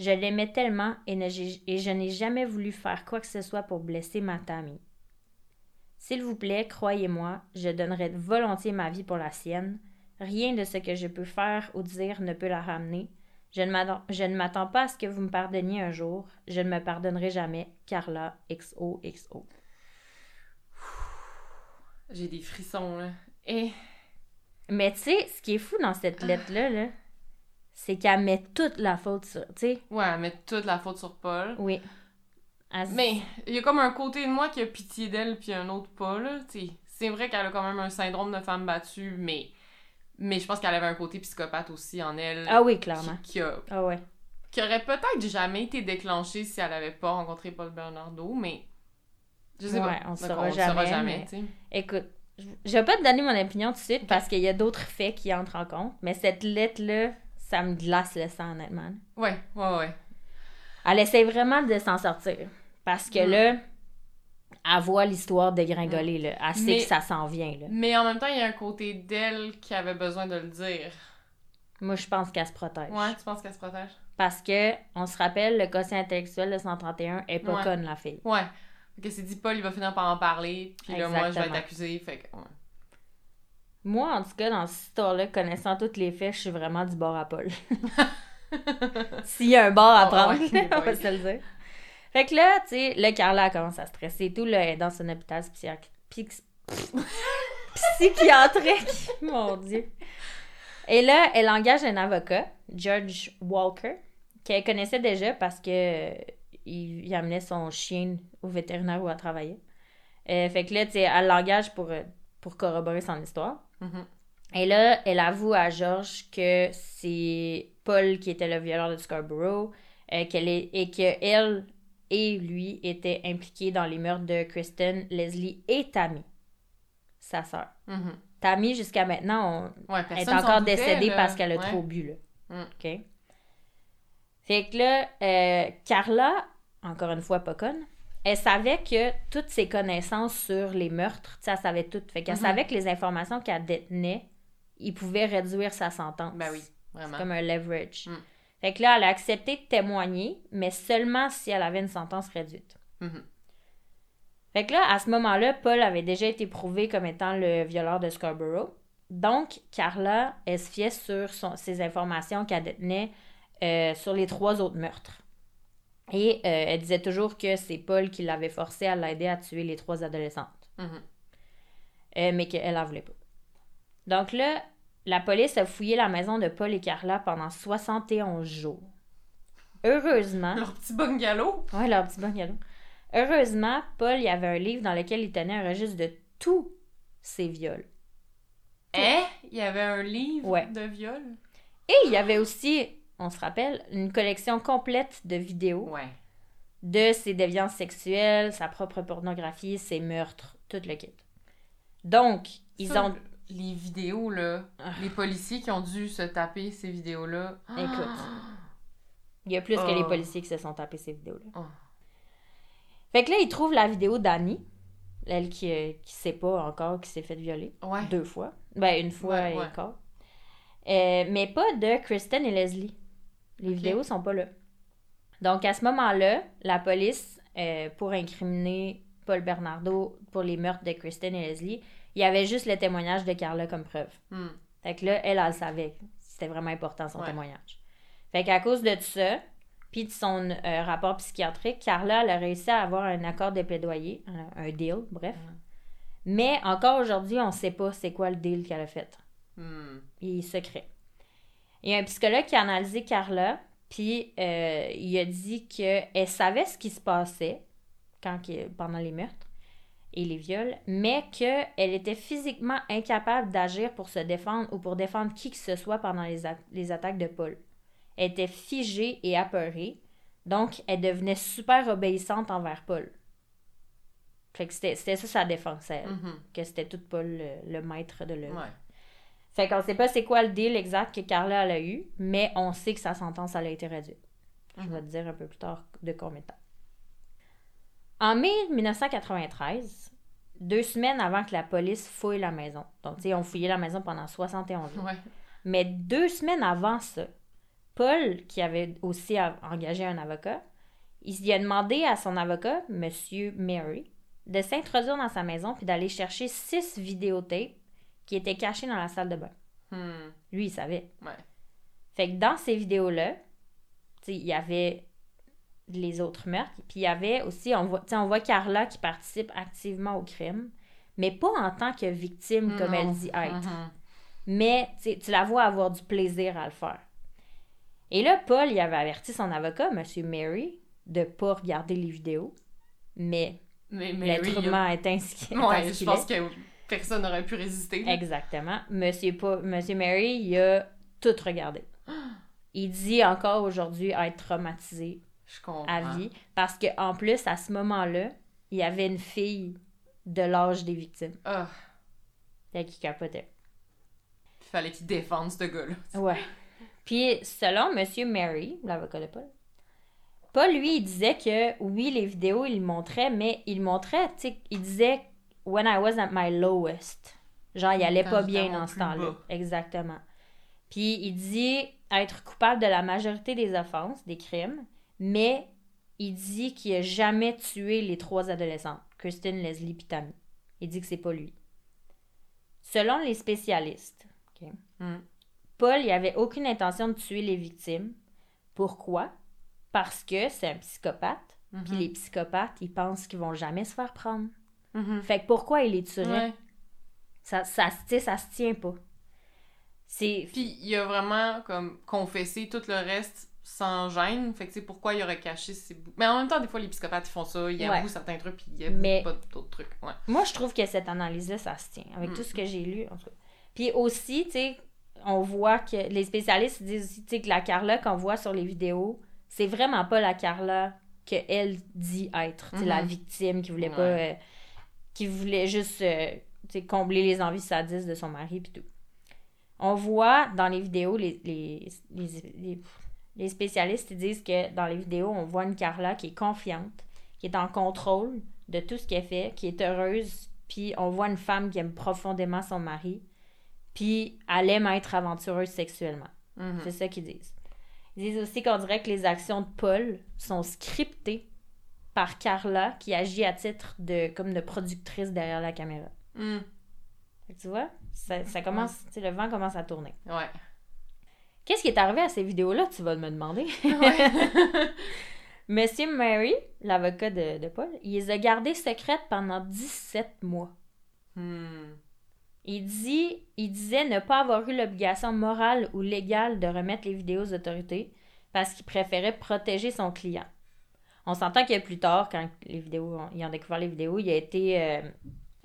Je l'aimais tellement et, ne- et je n'ai jamais voulu faire quoi que ce soit pour blesser ma Tammy. S'il vous plaît, croyez-moi, je donnerais volontiers ma vie pour la sienne. Rien de ce que je peux faire ou dire ne peut la ramener. Je ne m'attends- pas à ce que vous me pardonniez un jour. Je ne me pardonnerai jamais. Carla XOXO. J'ai des frissons, là. Et. Mais tu sais, ce qui est fou dans cette lettre-là, là, c'est qu'elle met toute la faute sur. Tu sais, Ouais, elle met toute la faute sur Paul. oui. Elle- Mais il y a comme un côté de moi qui a pitié d'elle, puis un autre pas, là. tu sais. C'est vrai qu'elle a quand même un syndrome de femme battue, mais. Mais je pense qu'elle avait un côté psychopathe aussi en elle. Ah oui, clairement. Qui, qui a- Ah ouais. qui aurait peut-être jamais été déclenché si elle avait pas rencontré Paul Bernardo, mais. Je sais Ouais, pas. on Donc, saura jamais, saura jamais, mais-. Écoute, je je vais pas te donner mon opinion tout de suite parce qu'il y a d'autres faits qui entrent en compte, mais cette lettre-là, ça me glace le sang, honnêtement. Ouais, ouais, ouais. Elle essaie vraiment de s'en sortir. Parce que Mm. là, elle voit l'histoire dégringoler, là. Elle sait Mais- que ça s'en vient, là. Mais en même temps, il y a un côté d'elle qui avait besoin de le dire. Moi, je pense qu'elle se protège. Ouais, tu penses qu'elle se protège? Parce que, on se rappelle, le quotient intellectuel de 131 est pas Ouais. conne, la fille. Ouais. Fait que c'est dit Paul, il va finir par en parler, puis là, moi, je vais être accusée, fait que. Ouais. Moi, en tout cas, dans cette histoire-là, connaissant tous les faits, je suis vraiment du bord à Paul. <laughs> S'il y a un bord à Oh, prendre, ouais, <laughs> on va se le dire. Fait que là, tu sais, là, Carla commence à stresser et tout. Là, elle est dans un hôpital psychiatrique. <laughs> psychiatrique. Mon Dieu. Et là, elle engage un avocat, George Walker, qu'elle connaissait déjà parce que euh, il, il amenait son chien au vétérinaire où elle travaillait. Euh, fait que là, tu sais, elle l'engage pour, euh, pour corroborer son histoire. Mhm. Et là, elle avoue à George que c'est Paul qui était le violeur de Scarborough euh, qu'elle est, et qu'elle et lui étaient impliqués dans les meurtres de Kristen, Leslie et Tammy, sa sœur. Mhm. Tammy, jusqu'à maintenant, on, Ouais, est encore doutait, décédée là. parce qu'elle a Ouais. trop bu, là. Mm. OK? Fait que là, euh, Carla, encore une fois pas conne, elle savait que toutes ses connaissances sur les meurtres, elle savait tout. Fait qu'elle Mhm. savait que les informations qu'elle détenait, ils pouvaient réduire sa sentence. Ben oui, vraiment. Comme un leverage. Mm. Fait que là, elle a accepté de témoigner, mais seulement si elle avait une sentence réduite. Mhm. Fait que là, à ce moment-là, Paul avait déjà été prouvé comme étant le violeur de Scarborough. Donc, Carla, elle se fiait sur son- ses informations qu'elle détenait euh, sur les trois autres meurtres. Et euh, elle disait toujours que c'est Paul qui l'avait forcé à l'aider à tuer les trois adolescentes. Mhm. Euh, mais qu'elle en voulait pas. Donc là, la police a fouillé la maison de Paul et Carla pendant 71 jours. Heureusement, Leur petit bungalow. Ouais, leur petit bungalow. Heureusement, Paul, il y avait un livre dans lequel il tenait un registre de tous ses viols. Eh? Il y avait un livre Ouais. de viol. Et il y avait aussi, on se rappelle, une collection complète de vidéos Ouais. de ses déviances sexuelles, sa propre pornographie, ses meurtres, tout le kit. Donc, ils Ça, ont... Les vidéos, là. Ah. Les policiers qui ont dû se taper ces vidéos-là. Écoute. Il y a plus que les Oh. policiers qui se sont tapés ces vidéos-là. Oh. Fait que là, ils trouvent la vidéo d'Annie, elle qui, euh, qui sait pas encore qui s'est fait violer. Ouais. Deux fois. Ben, une fois Ouais, et ouais. quart. Euh, mais pas de Kristen et Leslie. Les Ok. vidéos sont pas là. Donc, à ce moment-là, la police, euh, pour incriminer Paul Bernardo pour les meurtres de Kristen et Leslie, il y avait juste le témoignage de Carla comme preuve. Hmm. Fait que là, elle, elle, le savait. C'était vraiment important son Ouais. témoignage. Fait qu'à cause de ça, puis de son euh, rapport psychiatrique, Carla, elle a réussi à avoir un accord de plaidoyer, un, un deal, bref. Mhm. Mais encore aujourd'hui, on sait pas c'est quoi le deal qu'elle a fait. Hmm. Il est secret. Il y a un psychologue qui a analysé Carla, puis euh, il a dit qu'elle savait ce qui se passait quand, pendant les meurtres et les viols, mais qu'elle était physiquement incapable d'agir pour se défendre ou pour défendre qui que ce soit pendant les, attaques de Paul. Elle était figée et apeurée, donc elle devenait super obéissante envers Paul. Fait que c'était ça sa défense, elle, Mhm. que c'était tout Paul le, le maître de l'œuvre. Ouais. Fait qu'on sait pas c'est quoi le deal exact que Carla elle a eu, mais on sait que sa sentence elle a été réduite. Je vais te dire un peu plus tard de combien de temps. En mai 1993, deux semaines avant que la police fouille la maison, donc tu sais, on fouillé la maison pendant 71 jours, Ouais. mais deux semaines avant ça, Paul, qui avait aussi engagé un avocat, il a demandé à son avocat, Monsieur Mary, de s'introduire dans sa maison puis d'aller chercher six vidéotapes qui étaient cachées dans la salle de bain. Hmm. Lui, il savait. Ouais. Fait que dans ces vidéos-là, il y avait les autres meurtres, puis il y avait aussi, on voit, on voit Carla qui participe activement au crime, mais pas en tant que victime comme Non. elle dit être Mhm. mais tu la vois avoir du plaisir à le faire. Et là, Paul, il avait averti son avocat, M. Mary, de pas regarder les vidéos, mais, Mais, l'être humain est ainsi. Ouais, je pense que personne n'aurait pu résister. là. Exactement. Monsieur, Monsieur Mary, il a tout regardé. <gasps> Il dit encore aujourd'hui être traumatisé Je comprends. à vie, parce qu'en plus, à ce moment-là, il y avait une fille de l'âge des victimes. Ah, Fait qu'il capotait. il fallait qu'il défende ce gars-là. Ouais. Puis, selon Monsieur Mary, l'avocat de Paul, Paul, lui, il disait que oui, les vidéos, il le montrait, mais il montrait, tu sais, il disait When I was at my lowest. Genre, il allait Quand pas bien dans ce temps-là. Exactement. Puis, il dit être coupable de la majorité des offenses, des crimes, mais il dit qu'il a jamais tué les trois adolescentes, Kristen, Leslie et Tammy. Il dit que c'est pas lui. Selon les spécialistes, ok, Hmm. Paul, il avait aucune intention de tuer les victimes. Pourquoi? Parce que c'est un psychopathe. Puis Mhm. les psychopathes, ils pensent qu'ils vont jamais se faire prendre. Mhm. Fait que pourquoi il les tuerait? Ouais. Ça, ça, tu ça se tient pas. C'est... Puis il a vraiment comme confessé tout le reste sans gêne. Fait que tu sais pourquoi il aurait caché ses bouts? Mais en même temps, des fois, les psychopathes ils font ça, ils Ouais. avouent certains trucs, puis ils Mais- pas d'autres trucs. Ouais. Moi, je trouve que cette analyse-là, ça se tient. Avec Mm. tout ce que j'ai lu, en tout cas. Puis aussi, tu sais, on voit que les spécialistes disent aussi, tu sais, que la Carla qu'on voit sur les vidéos, c'est vraiment pas la Carla qu'elle dit être. C'est la Mhm. victime qui voulait pas. Ouais. euh, qui voulait juste euh, combler les envies sadistes de son mari puis tout. On voit dans les vidéos, les, les, les, les- les spécialistes disent que dans les vidéos, on voit une Carla qui est confiante, qui est en contrôle de tout ce qu'elle fait, qui est heureuse, puis on voit une femme qui aime profondément son mari, puis elle aime être aventureuse sexuellement. Mhm. C'est ça qu'ils disent. Ils disent aussi qu'on dirait que les actions de Paul sont scriptées par Carla qui agit à titre de comme de productrice derrière la caméra. Mm. Que tu vois, ça, ça commence, le vent commence à tourner. Ouais. Qu'est-ce qui est arrivé à ces vidéos-là, tu vas me demander? Ouais. <laughs> Monsieur Mary, l'avocat de, de Paul, il les a gardées secrètes pendant 17 mois. Hmm. Il, dit, il disait ne pas avoir eu l'obligation morale ou légale de remettre les vidéos aux autorités parce qu'il préférait protéger son client. On s'entend que plus tard, quand les vidéos, ils ont découvert les vidéos, il a été euh,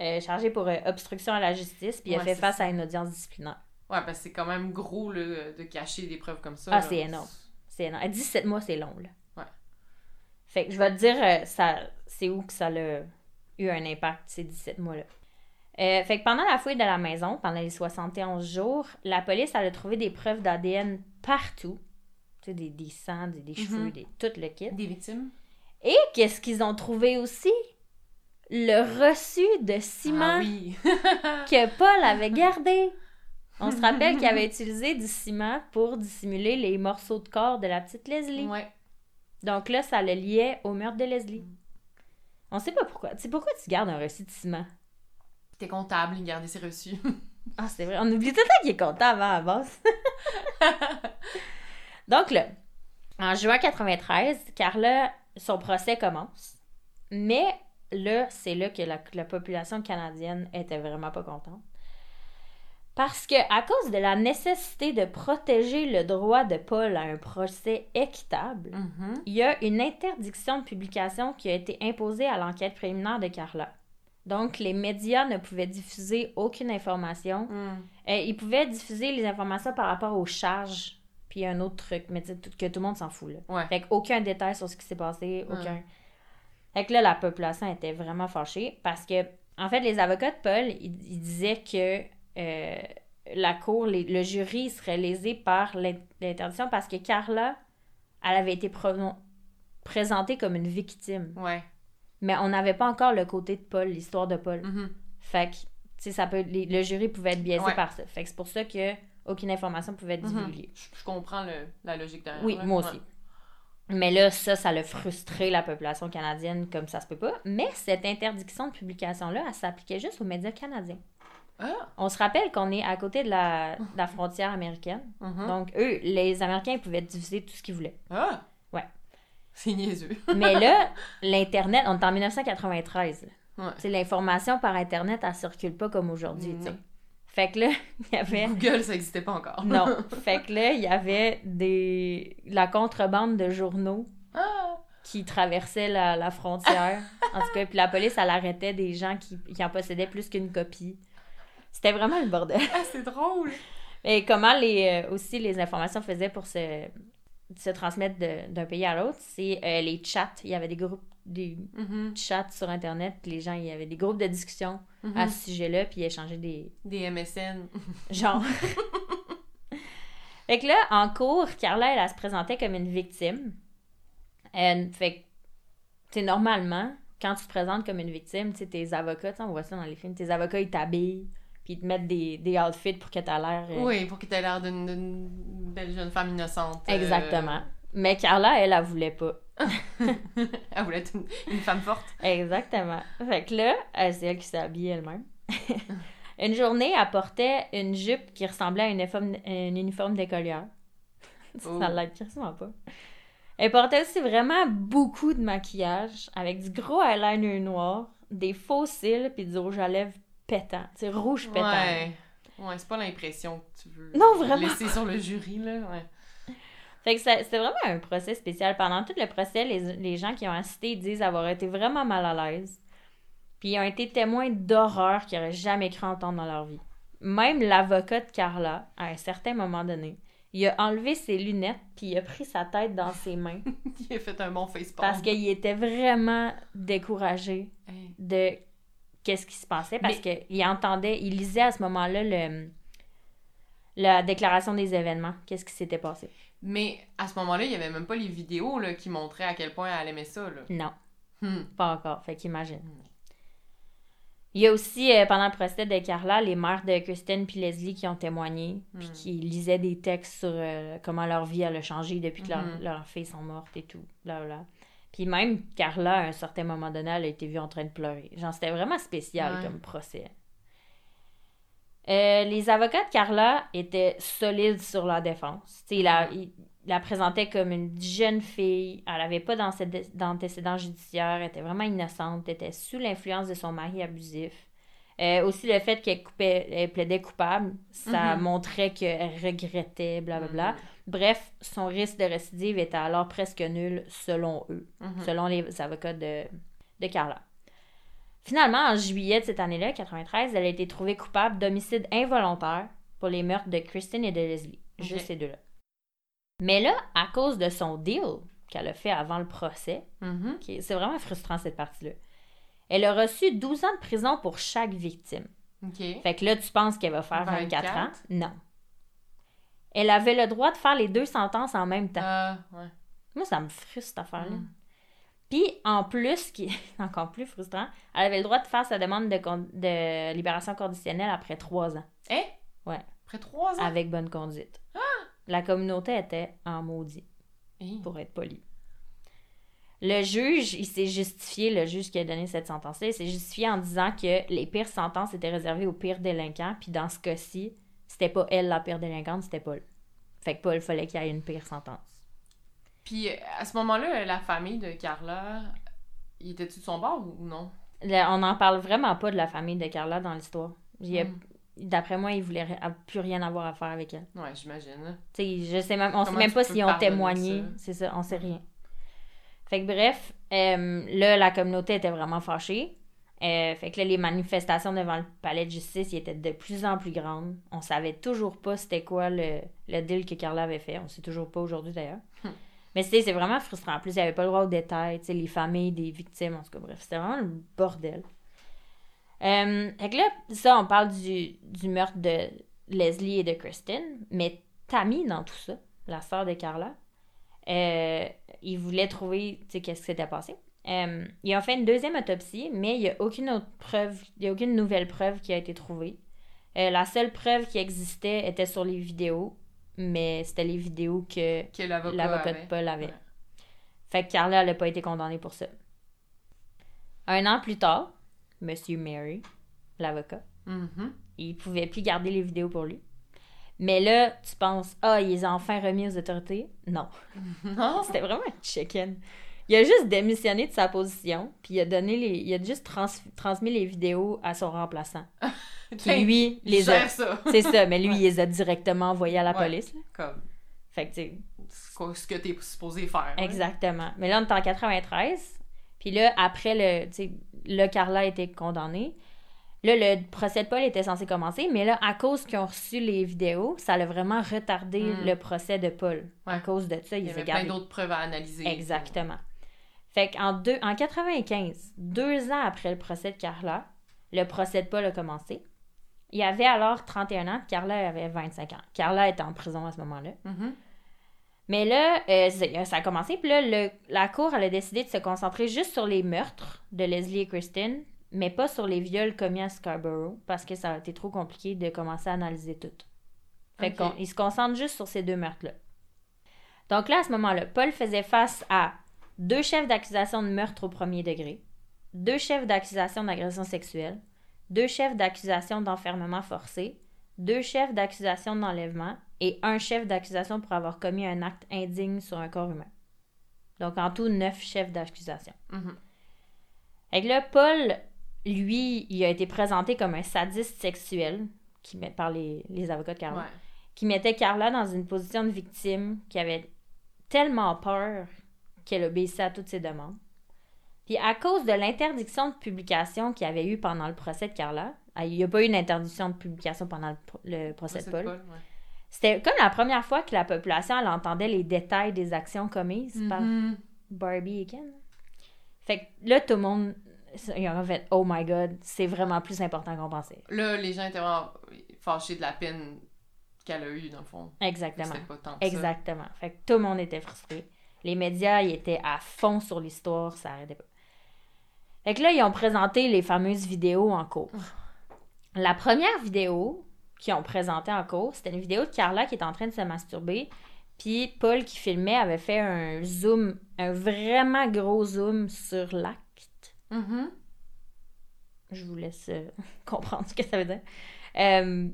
euh, chargé pour euh, obstruction à la justice puis il a fait face à une audience disciplinaire. Ouais, parce que c'est quand même gros là, de cacher des preuves comme ça. Ah, c'est énorme. C'est énorme. À 17 mois, c'est long, là. Ouais. Fait que je vais te dire, ça, c'est où que ça a eu un impact, ces 17 mois-là. Euh, fait que pendant la fouille de la maison, pendant les 71 jours, la police elle a trouvé des preuves d'ADN partout. Tu sais, des, des sangs, des, des cheveux, Mhm. des, tout le kit. Des victimes? Et qu'est-ce qu'ils ont trouvé aussi? Le reçu de ciment Ah oui. <laughs> que Paul avait gardé. On se rappelle qu'il avait <laughs> utilisé du ciment pour dissimuler les morceaux de corps de la petite Leslie. ouais. Donc là, ça le liait au meurtre de Leslie. On sait pas pourquoi. Tu sais pourquoi tu gardes un reçu de ciment? T'es comptable, il gardait ses reçus. <laughs> Ah, c'est vrai. On oublie tout le temps qu'il est content avant à la base. Donc là, en juin 93, Carla, son procès commence. Mais là, c'est là que la, la population canadienne était vraiment pas contente. Parce que, à cause de la nécessité de protéger le droit de Paul à un procès équitable, Mhm. il y a une interdiction de publication qui a été imposée à l'enquête préliminaire de Carla. Donc, les médias ne pouvaient diffuser aucune information. Mm. Euh, ils pouvaient diffuser les informations par rapport aux charges, puis un autre truc, mais tout- que tout le monde s'en fout, là. Ouais. Fait qu'aucun détail sur ce qui s'est passé, aucun. Fait que là, la population était vraiment fâchée parce que, en fait, les avocats de Paul, ils, ils disaient que euh, la cour, les- le jury serait lésé par l'in- l'interdiction parce que Carla, elle avait été présentée comme une victime. Ouais. Mais on n'avait pas encore le côté de Paul, l'histoire de Paul. Mhm. Fait que, tu sais, ça peut, les- le jury pouvait être biaisé Ouais. par ça. Fait que c'est pour ça que aucune information pouvait être Mhm. divulguée. Je, je comprends le- la logique derrière. Oui, là. moi Ouais. aussi. Mais là, ça, ça l'a frustré la population canadienne comme ça se peut pas. Mais cette interdiction de publication-là, elle s'appliquait juste aux médias canadiens. Ah! On se rappelle qu'on est à côté de la, de la frontière américaine. Mhm. Donc, eux, les Américains ils pouvaient diffuser tout ce qu'ils voulaient. Ah! Ouais. C'est niaiseux. <laughs> Mais là, l'Internet, on est en 1993. là. Ouais. Tu sais, L'information par Internet, elle circule pas comme aujourd'hui. tu sais. Fait que là, <laughs> il y avait. Google, ça n'existait pas encore. Non. <laughs> Fait que là, il y avait des la contrebande de journaux Ah! qui traversaient la, la frontière. en tout cas, puis la police, elle arrêtait des gens qui, qui en possédaient plus qu'une copie. C'était vraiment le bordel. Ah, c'est drôle! Et comment les, euh, aussi les informations faisaient pour se, se transmettre de- d'un pays à l'autre, c'est euh, les chats. Il y avait des groupes, des Mhm. chats sur Internet, les gens, il y avait des groupes de discussion Mhm. à ce sujet-là, puis ils échangeaient des, Des MSN. <laughs> Genre. <laughs> fait que là, en cours, Carla, elle, elle, se présentait comme une victime. Euh, fait que, tu sais, normalement, quand tu te présentes comme une victime, tu sais, tes avocats, on voit ça dans les films, tes avocats, ils t'habillent, puis ils te mettent des, des outfits pour que tu l'air. euh, Oui, pour que t'aies l'air d'une d'une belle jeune femme innocente. euh, Exactement. Mais Carla, elle, elle voulait pas. Elle voulait être une, une femme forte. Exactement. Fait que là, c'est elle qui s'est habillée elle-même. <laughs> une journée, elle portait une jupe qui ressemblait à un uniforme, un uniforme d'écolière. <laughs> Oh. Ça l'aide quasiment pas. Elle portait aussi vraiment beaucoup de maquillage, avec du gros eyeliner noir, des faux cils, puis du rouge à lèvres pétant. C'est rouge pétant. Ouais. Ouais, c'est pas l'impression que tu veux Non, vraiment. laisser sur le jury, là. Ouais. Fait que c'était vraiment un procès spécial. Pendant tout le procès, les, les gens qui ont assisté disent avoir été vraiment mal à l'aise. Puis ils ont été témoins d'horreurs qu'ils n'auraient jamais cru entendre dans leur vie. même l'avocat de Carla, à un certain moment donné, il a enlevé ses lunettes puis il a pris sa tête dans ses mains <laughs> Il a fait un bon facepalm. parce qu'il était vraiment découragé Hey. de qu'est-ce qui se passait parce qu'il entendait, il lisait à ce moment-là le la déclaration des événements, qu'est-ce qui s'était passé. Mais à ce moment-là, il y avait même pas les vidéos là, qui montraient à quel point elle aimait ça. Là. Non, Hmm. pas encore, fait qu'imagine. Hmm. Il y a aussi, euh, pendant le procès de Carla, les mères de Kristen puis Leslie qui ont témoigné, puis Hmm. qui lisaient des textes sur euh, comment leur vie elle a changé depuis que leur- leurs filles sont mortes et tout. Là, Puis même Carla, à un certain moment donné, elle a été vue en train de pleurer. Genre, c'était vraiment spécial Ouais. comme procès. Euh, les avocats de Carla étaient solides sur leur défense. Tu sais, il la, il la présentait comme une jeune fille. Elle n'avait pas d'antécé- d'antécédents judiciaires. Elle était vraiment innocente. Elle était sous l'influence de son mari abusif. Euh, aussi, le fait qu'elle elle plaidait coupable, ça Mhm. montrait qu'elle regrettait, blablabla. Mhm. Bref, son risque de récidive était alors presque nul selon eux Mhm. selon les avocats de, de Carla. Finalement, en juillet de cette année-là, 93, elle a été trouvée coupable d'homicide involontaire pour les meurtres de Christine et de Leslie. Juste ces deux-là. Mais là, à cause de son deal qu'elle a fait avant le procès, Mhm. est- c'est vraiment frustrant cette partie-là, elle a reçu 12 ans de prison pour chaque victime. Fait que là, tu penses qu'elle va faire 24, 24? ans? Non. Elle avait le droit de faire les deux sentences en même temps. Ah, ouais. Moi, ça me frustre cette affaire-là. Mm. Puis, en plus, qui est <laughs> encore plus frustrant, elle avait le droit de faire sa demande de, con- de libération conditionnelle après trois ans, Eh? Ouais. Après trois ans? avec bonne conduite. La communauté était en maudit, Eh. pour être poli. Le juge, il s'est justifié, le juge qui a donné cette sentence-là, il s'est justifié en disant que les pires sentences étaient réservées aux pires délinquants, puis dans ce cas-ci, c'était pas elle la pire délinquante, c'était Paul. Fait que Paul, fallait qu'il y ait une pire sentence. Puis à ce moment-là, la famille de Carla, il était-tu de son bord ou non? On n'en parle vraiment pas de la famille de Carla dans l'histoire. Il y a- Mm. D'après moi, ils voulaient ri- plus rien avoir à faire avec elle. Ouais, j'imagine. Tu sais, je sais même, on sait même pas s'ils ont témoigné. C'est ça, on sait rien. Fait que bref, euh, là, la communauté était vraiment fâchée. Euh, fait que là, les manifestations devant le palais de justice ils étaient de plus en plus grandes. On savait toujours pas c'était quoi le, le deal que Carla avait fait. On sait toujours pas aujourd'hui d'ailleurs. Mais c'est vraiment frustrant. En plus, il n'y avait pas le droit aux détails, tu sais, les familles des victimes, en tout cas, bref, c'était vraiment le bordel. Euh, fait que là, ça, on parle du, du meurtre de Leslie et de Kristen, mais Tammy, dans tout ça, la sœur de Carla, euh, ils voulaient trouver, tu sais, qu'est-ce qui s'était passé. Euh, ils ont fait une deuxième autopsie, mais il n'y a aucune autre preuve, il n'y a aucune nouvelle preuve qui a été trouvée. Euh, la seule preuve qui existait était sur les vidéos, mais c'était les vidéos que Que l'avocat de Paul avait. Ouais. Fait que Carla, n'a pas été condamnée pour ça. Un an plus tard, Monsieur Mary, l'avocat, Mhm. il pouvait plus garder les vidéos pour lui. Mais là, tu penses, ah, il les a enfin remis aux autorités? Non. <laughs> Non? C'était vraiment un chicken. Il a juste démissionné de sa position, puis il a donné les, il a juste trans- transmis les vidéos à son remplaçant. <laughs> Qui Hey, lui les a, <laughs> c'est ça, mais lui il les a directement envoyés à la Ouais. police. là. Comme, Fait que ce que t'es supposé faire. Exactement. Mais là, on est en 93. Puis là, après, le, tu sais, là, Carla a été condamnée. Là, le procès de Paul était censé commencer, mais là, à cause qu'ils ont reçu les vidéos, ça a vraiment retardé Mm. le procès de Paul. À cause de ça, Il ils y ont avait plein d'autres preuves à analyser. Exactement. Fait qu'en deux, en 95, deux ans après le procès de Carla, le procès de Paul a commencé. Il avait alors 31 ans, Carla avait 25 ans. Carla était en prison à ce moment-là. Mhm. Mais là, euh, c'est- ça a commencé. Puis là, le- la cour, elle a décidé de se concentrer juste sur les meurtres de Leslie et Kristen, mais pas sur les viols commis à Scarborough, parce que ça a été trop compliqué de commencer à analyser tout. Fait Ok. qu'on ils se concentrent juste sur ces deux meurtres-là. Donc là, à ce moment-là, Paul faisait face à deux chefs d'accusation de meurtre au premier degré, deux chefs d'accusation d'agression sexuelle, deux chefs d'accusation d'enfermement forcé, deux chefs d'accusation d'enlèvement et un chef d'accusation pour avoir commis un acte indigne sur un corps humain. Donc en tout, neuf chefs d'accusation. Mhm. Que là, Paul, lui, il a été présenté comme un sadiste sexuel qui met, par les, les avocats de Carla, Ouais. qui mettait Carla dans une position de victime qui avait tellement peur qu'elle obéissait à toutes ses demandes. Puis à cause de l'interdiction de publication qu'il y avait eu pendant le procès de Carla, Ah, Il n'y a pas eu d'interdiction de publication pendant le, pro- le procès de Paul. Paul, ouais. C'était comme la première fois que la population elle entendait les détails des actions commises par Mhm. Barbie et Ken. Fait que là, tout le monde, ils ont fait Oh my god, c'est vraiment plus important qu'on pensait. Là, les gens étaient vraiment fâchés de la peine qu'elle a eue, dans le fond. Exactement. Pas tant que ça. Exactement. Fait que tout le monde était frustré. Les médias, ils étaient à fond sur l'histoire, ça arrêtait pas. Fait que là, ils ont présenté les fameuses vidéos en cours. La première vidéo qu'ils ont présentée en cours, c'était une vidéo de Carla qui était en train de se masturber. Puis Paul qui filmait avait fait un zoom, un vraiment gros zoom sur l'acte. Mhm. Je vous laisse euh, <laughs> comprendre ce que ça veut dire. Euh,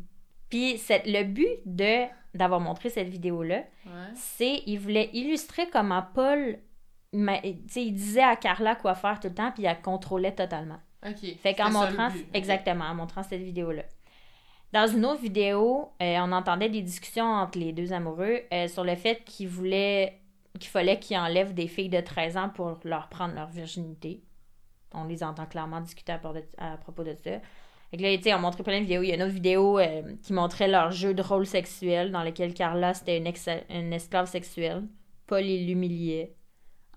puis c'est- le but de d'avoir montré cette vidéo-là, Ouais. c'est il voulait illustrer comment Paul il disait à Carla quoi faire tout le temps puis il la contrôlait totalement. Ok. Fait qu'en montrant exactement en montrant cette vidéo-là. Dans une autre vidéo, euh, on entendait des discussions entre les deux amoureux euh, sur le fait qu'ils voulaient qu'il fallait qu'ils enlèvent des filles de 13 ans pour leur prendre leur virginité. On les entend clairement discuter à, propos de, à propos de ça. Fait que là, tu sais, on montrait plein de vidéos. Il y a une autre vidéo euh, qui montrait leur jeu de rôle sexuel dans lequel Carla, c'était une, ex- une esclave sexuelle. Paul, il l'humiliait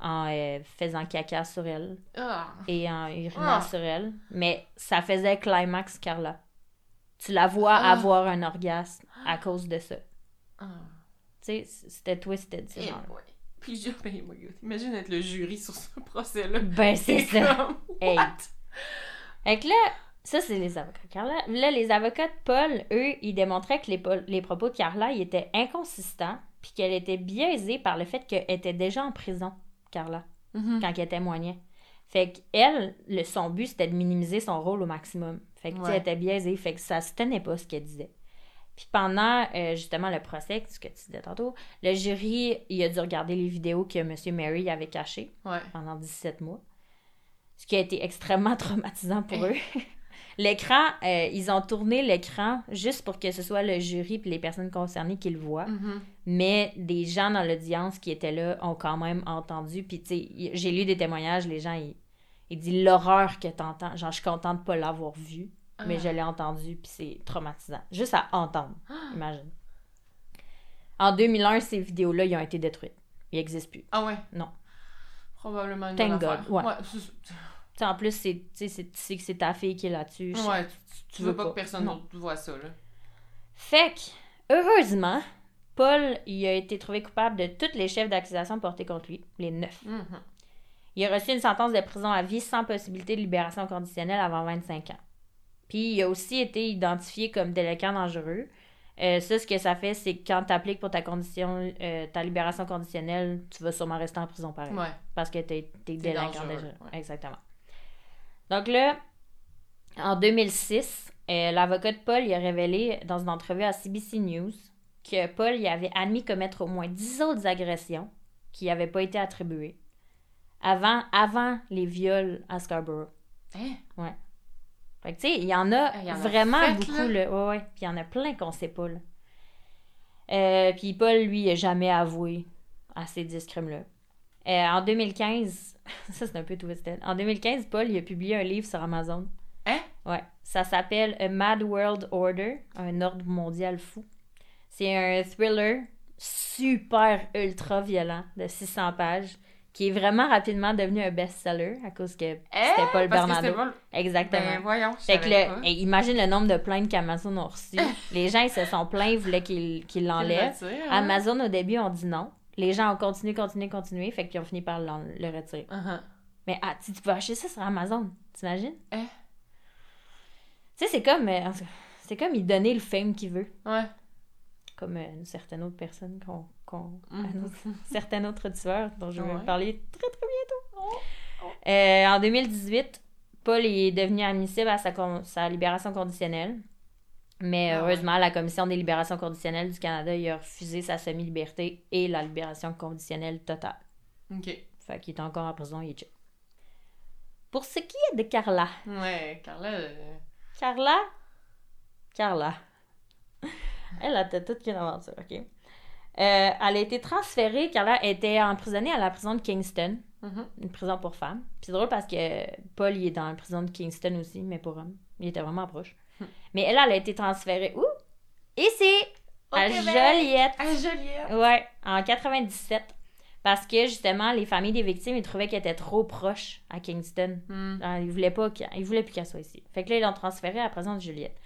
en euh, faisant caca sur elle Ah. et en urinant Ah. sur elle. Mais ça faisait climax Carla. Tu la vois Ah. avoir un orgasme à cause de ça. Tu sais, c'était twisted, ce Eh genre. Puis je ben, imagine être le jury sur ce procès-là. Ben, c'est ça. comme, Hey. Fait que là, ça, c'est les avocats. Carla. Là, les avocats de Paul, eux, ils démontraient que les, les propos de Carla, ils étaient inconsistants, puis qu'elle était biaisée par le fait qu'elle était déjà en prison, Carla, Mhm. quand elle témoignait. Fait qu'elle, le, son but, c'était de minimiser son rôle au maximum. Fait que, Ouais. elle était biaisée, fait que ça se tenait pas ce qu'elle disait. Puis pendant, euh, justement, le procès, ce que tu disais tantôt, le jury, il a dû regarder les vidéos que M. Mary avait cachées Ouais. pendant 17 mois. Ce qui a été extrêmement <laughs> traumatisant pour eux. L'écran, euh, ils ont tourné l'écran juste pour que ce soit le jury et les personnes concernées qui le voient. Mhm. Mais des gens dans l'audience qui étaient là ont quand même entendu. Puis, tu sais, j'ai lu des témoignages, les gens, ils, ils disent l'horreur que t'entends. Genre, je suis contente de pas l'avoir vu, mais Ah. je l'ai entendu, puis c'est traumatisant. Juste à entendre, <gasps> imagine. En 2001, ces vidéos-là, ils ont été détruites. Ils n'existent plus. Ah ouais? Non. Probablement une Thank God, ouais. C'est- c'est- Tu sais, en plus, c'est, tu sais, que c'est ta fille qui est là-dessus. Ouais, tu, tu veux pas, que personne d'autre voit ça, là. Fait que, heureusement, Paul, il a été trouvé coupable de tous les chefs d'accusation portés contre lui, les neuf. Mhm. Il a reçu une sentence de prison à vie sans possibilité de libération conditionnelle avant 25 ans. Puis il a aussi été identifié comme délinquant dangereux. Euh, ça, ce que ça fait, c'est que quand tu appliques pour ta condition, euh, ta libération conditionnelle, tu vas sûrement rester en prison pareil. Ouais. Parce que t'es, délinquant dangereux, ouais. Exactement. Donc là, en 2006, euh, l'avocat de Paul il a révélé dans une entrevue à CBC News que Paul il avait admis commettre au moins 10 autres agressions qui n'avaient pas été attribuées avant, avant les viols à Scarborough. Hein? Fait que, tu sais, il y en a Ah, il y en a vraiment fait, beaucoup, là. là. Ouais, ouais. Puis il y en a plein qu'on sait pas, là. Euh, puis Paul, lui, il a jamais avoué à ces 10 crimes-là. Euh, en 2015, <laughs> ça c'est un peu twisted. En 2015, Paul, il a publié un livre sur Amazon. Hein? Ouais. Ça s'appelle A Mad World Order, un ordre mondial fou. C'est un thriller super ultra violent de 600 pages qui est vraiment rapidement devenu un best-seller à cause que c'était Paul Hein? Parce que Bernardo. c'était. Exactement. Ben voyons, je Fait que hey, imagine le nombre de plaintes qu'Amazon a reçues. <laughs> Les gens, ils se sont plaints, ils voulaient qu'ils l'enlèvent. Le hein? Amazon, au début, ont dit non. Les gens ont continué, continué, continué, fait qu'ils ont fini par le retirer. Uh-huh. Mais ah, tu, peux acheter ça sur Amazon, t'imagines? Hein? Tu sais, c'est comme... euh, c'est comme il donnait le fame qu'il veut. Ouais. Comme euh, une certaine autre personne qu'on... Mhm. un autre- <laughs> certains autres tueurs dont je vais Ouais. parler très, très bientôt. Oh. Euh, en 2018, Paul est devenu admissible à sa, con- sa libération conditionnelle. Mais Ah ouais. heureusement, la Commission des libérations conditionnelles du Canada il a refusé sa semi-liberté et la libération conditionnelle totale. Ok. Fait qu'il est encore en prison, il est chill. Pour ce qui est de Carla. Ouais, Carla... euh, Carla? Carla. Elle a toute qu'une aventure, ok? Euh, elle a été transférée, Carla était emprisonnée à la prison de Kingston, mhm. une prison pour femmes. C'est drôle parce que Paul, il est dans la prison de Kingston aussi, mais pour hommes. Il était vraiment proche. Mais elle, elle a été transférée où? Ici! Au à Québec! Joliette. À Joliette! Ouais, en 97. Parce que justement, les familles des victimes, ils trouvaient qu'elle était trop proche à Kingston. Hmm. Ah, Ils voulaient pas qu'elle- ils voulaient plus qu'elle soit ici. Fait que là, ils l'ont transférée à la prison de Juliette.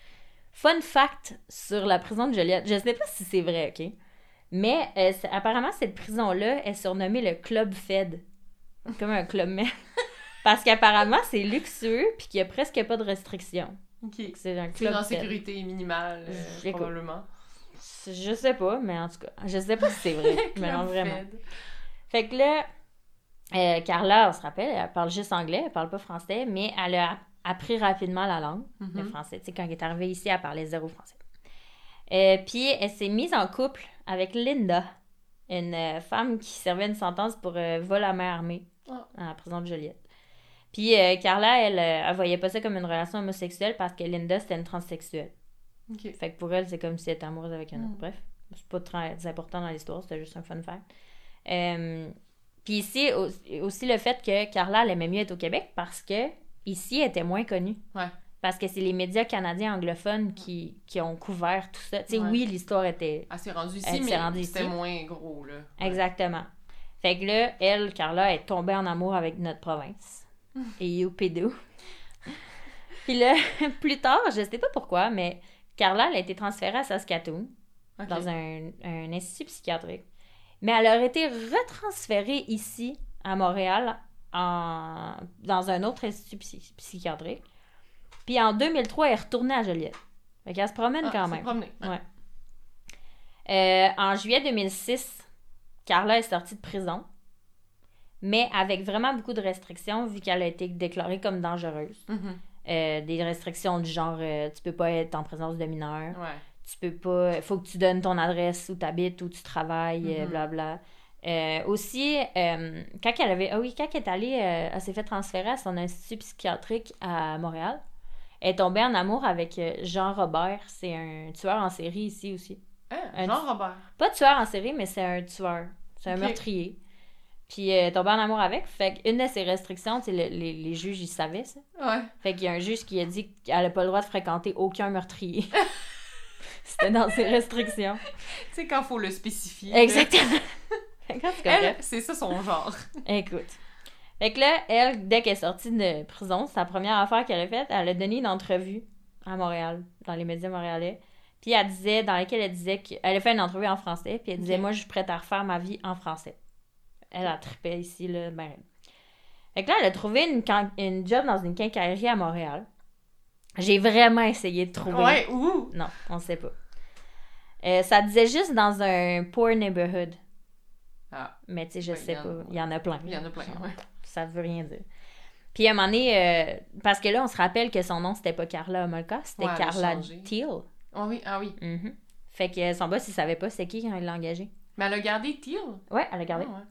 Fun fact sur la prison de Juliette, je sais pas si c'est vrai, ok? Mais euh, c'est- apparemment, cette prison-là est surnommée le Club Fed. Comme un club. <laughs> Parce qu'apparemment, c'est luxueux puis qu'il y a presque pas de restrictions. Ok. C'est un C'est club en Fed. sécurité minimale, euh, probablement. Je sais pas, mais en tout cas, je sais pas si c'est vrai. <laughs> mais non, vraiment. Fed. Fait que là, euh, Carla, on se rappelle, elle parle juste anglais, elle parle pas français, mais elle a appris rapidement la langue, le Mhm. français. Tu sais, quand elle est arrivée ici, elle parlait zéro français. Euh, puis elle s'est mise en couple avec Linda, une femme qui servait une sentence pour euh, vol à main armée Ah. à la prison de Joliette. Puis euh, Carla, elle, euh, elle voyait pas ça comme une relation homosexuelle parce que Linda, c'était une transsexuelle. Fait que pour elle, c'est comme si elle était amoureuse avec un autre. Mm. Bref, c'est pas très important dans l'histoire, c'était juste un fun fact. Euh, Puis ici, au- aussi le fait que Carla, elle aimait mieux être au Québec parce que ici, elle était moins connue. Ouais. Parce que c'est les médias canadiens anglophones qui, qui ont couvert tout ça. Tu sais, Ouais. oui, l'histoire était... Elle s'est rendue ici, mais c'était moins gros, là. Ouais. Exactement. Fait que là, elle, Carla, est tombée en amour avec notre province. <laughs> Et youpidou. Puis là, <laughs> plus tard, je sais pas pourquoi, mais Carla, elle a été transférée à Saskatoon, dans un, un institut psychiatrique. Mais elle aurait été retransférée ici, à Montréal, en, dans un autre institut psy- psychiatrique. Puis en 2003, elle est retournée à Joliette. Fait qu'elle se promène Ah, quand même. promenée. Ouais. Euh, en juillet 2006, Carla est sortie de prison, mais avec vraiment beaucoup de restrictions vu qu'elle a été déclarée comme dangereuse. Mhm. Euh, des restrictions du genre euh, tu peux pas être en présence de mineurs, Ouais. tu peux pas, faut que tu donnes ton adresse où tu habites, où tu travailles, euh, Mhm. blabla. Euh, aussi, quand elle avait, ah oui, quand elle est allée, elle s'est fait transférer à son institut psychiatrique à Montréal. Elle est tombée en amour avec Jean Robert, c'est un tueur en série ici aussi. Ah, Jean Robert. Pas tueur en série, mais c'est un tueur. C'est un meurtrier. Puis euh, tombé en amour avec. Fait qu'une de ses restrictions, le- les, les juges, ils savaient ça. Ouais. Fait qu'il y a un juge qui a dit qu'elle n'a pas le droit de fréquenter aucun meurtrier. <laughs> C'était dans ses restrictions. Tu sais, quand faut le spécifier. Exactement. <laughs> C'est ça son genre. Écoute. Fait que là, elle, dès qu'elle est sortie de prison, sa première affaire qu'elle a faite, elle a donné une entrevue à Montréal, dans les médias montréalais. Puis elle disait, dans laquelle elle disait qu'elle a fait une entrevue en français, puis elle disait, moi, je suis prête à refaire ma vie en français. Elle a trippé ici, là, ben. Fait que là, elle a trouvé une, une job dans une quincaillerie à Montréal. J'ai vraiment essayé de trouver. Ouais, ouh! Non, on sait pas. Euh, ça disait juste dans un poor neighborhood. Ah. Mais tu sais, je Ouais, il sais y pas. Il y en a plein. Il y en a plein, ouais. Ça veut rien dire. Puis à un moment donné, euh, parce que là, on se rappelle que son nom, c'était pas Carla Homolka, c'était Ouais, Carla. Teal. Ah oui, ah oui. Mhm. Fait que son boss, il savait pas c'est qui quand il l'a engagé. Mais elle a gardé Teal. Ouais, elle a gardé. Ah ouais.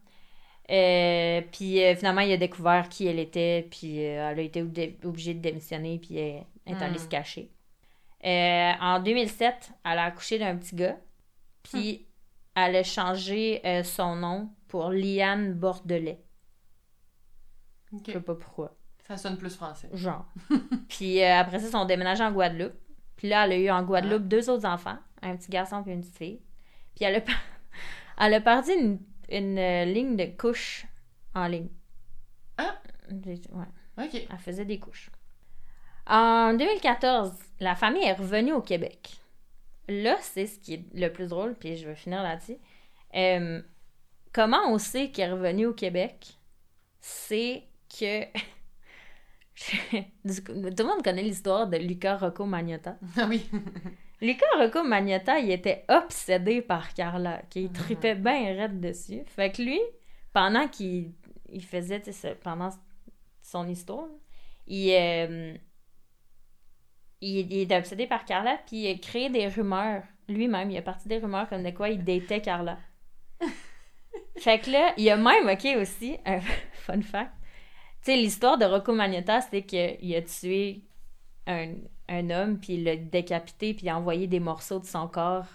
Euh, puis euh, finalement, il a découvert qui elle était, puis euh, elle a été obli- obligée de démissionner, puis elle est allée Hmm. se cacher. Euh, en 2007, elle a accouché d'un petit gars, puis elle a changé son nom pour Liane Bordelais. Ok. Je sais pas pourquoi. Ça sonne plus français. Genre. <laughs> puis après ça, ils sont déménagés en Guadeloupe. Puis là, elle a eu en Guadeloupe Ah. deux autres enfants, un petit garçon puis une petite fille. Puis elle a, <laughs> elle a perdu une, une, euh, ligne de couches en ligne. Ah. Ouais, Ok. elle faisait des couches. En 2014, la famille est revenue au Québec. Là, c'est ce qui est le plus drôle, puis je vais finir là-dessus. Euh, comment on sait qu'elle est revenue au Québec? C'est que... <laughs> <laughs> Tout le monde connaît l'histoire de Luca Rocco Magnotta. Ah oui. <laughs> Luca Rocco Magnotta, il était obsédé par Carla, qui Mhm. tripait bien raide dessus. Fait que lui, pendant qu'il il faisait, pendant son histoire, il, euh, il, obsédé par Carla, puis il a créé des rumeurs. Lui-même, il a parti des rumeurs comme de quoi il datait Carla. <laughs> fait que là, il y a même, ok, aussi, un fun fact. Tu sais, l'histoire de Rocco Magnotta, c'est qu'il a tué un, un homme, puis il l'a décapité, puis il a envoyé des morceaux de son corps.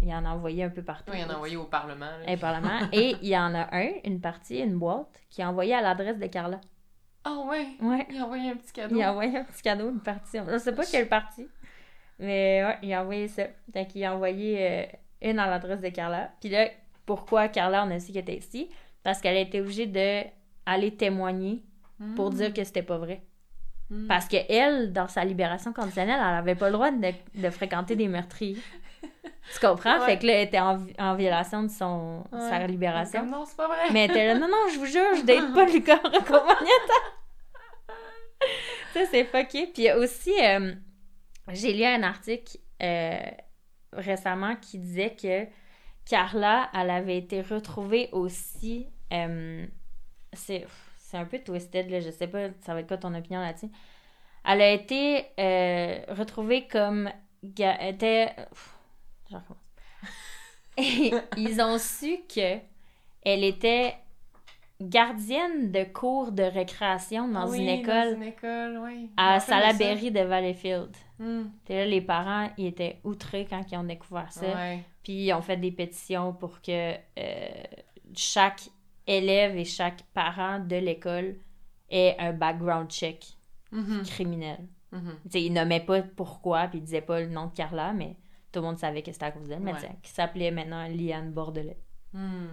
Il en a envoyé un peu partout. Oui, il en a envoyé au Parlement. là. Et Parlement. <laughs> Et il y en a un, une partie, une boîte, qui a envoyé à l'adresse de Carla. Ah ouais? Ouais. Il a envoyé un petit cadeau. Il a envoyé un petit cadeau, une partie. Je sais pas quelle partie. Mais ouais, il a envoyé ça. Donc, il a envoyé euh, une à l'adresse de Carla. Puis là, pourquoi Carla, on a su qu'elle était ici? Parce qu'elle a été obligée d'aller témoigner pour Mm. dire que c'était pas vrai. Mm. Parce que elle, dans sa libération conditionnelle, elle avait pas le droit de, de fréquenter des meurtriers. Tu comprends? Ouais. Fait que là, elle était en, en violation de son, Ouais. sa libération. Comme, non, c'est pas vrai. Mais elle était là, non, non, je vous jure, je date pas Lucas <laughs> ça, c'est fucké. Puis aussi, euh, j'ai lu un article euh, récemment qui disait que Carla, elle avait été retrouvée aussi. euh, c'est c'est un peu twisted, là, je sais pas, ça va être quoi ton opinion là-dessus. Elle a été euh, retrouvée comme. était. Je recommence. <laughs> Et ils ont su que elle était gardienne de cours de récréation dans Oui, une école Dans une école, oui. à. Salaberry de Valleyfield. Mm. Là, les parents, ils étaient outrés quand ils ont découvert ça. Ouais. Puis ils ont fait des pétitions pour que euh, chaque élève et chaque parent de l'école ait un background check Mhm. criminel. Mhm. Tu sais, ils nommaient pas pourquoi, puis ils disaient pas le nom de Carla, mais tout le monde savait que c'était à cause d'elle, mais Ouais. qui s'appelait maintenant Liane Bordelais. Mm.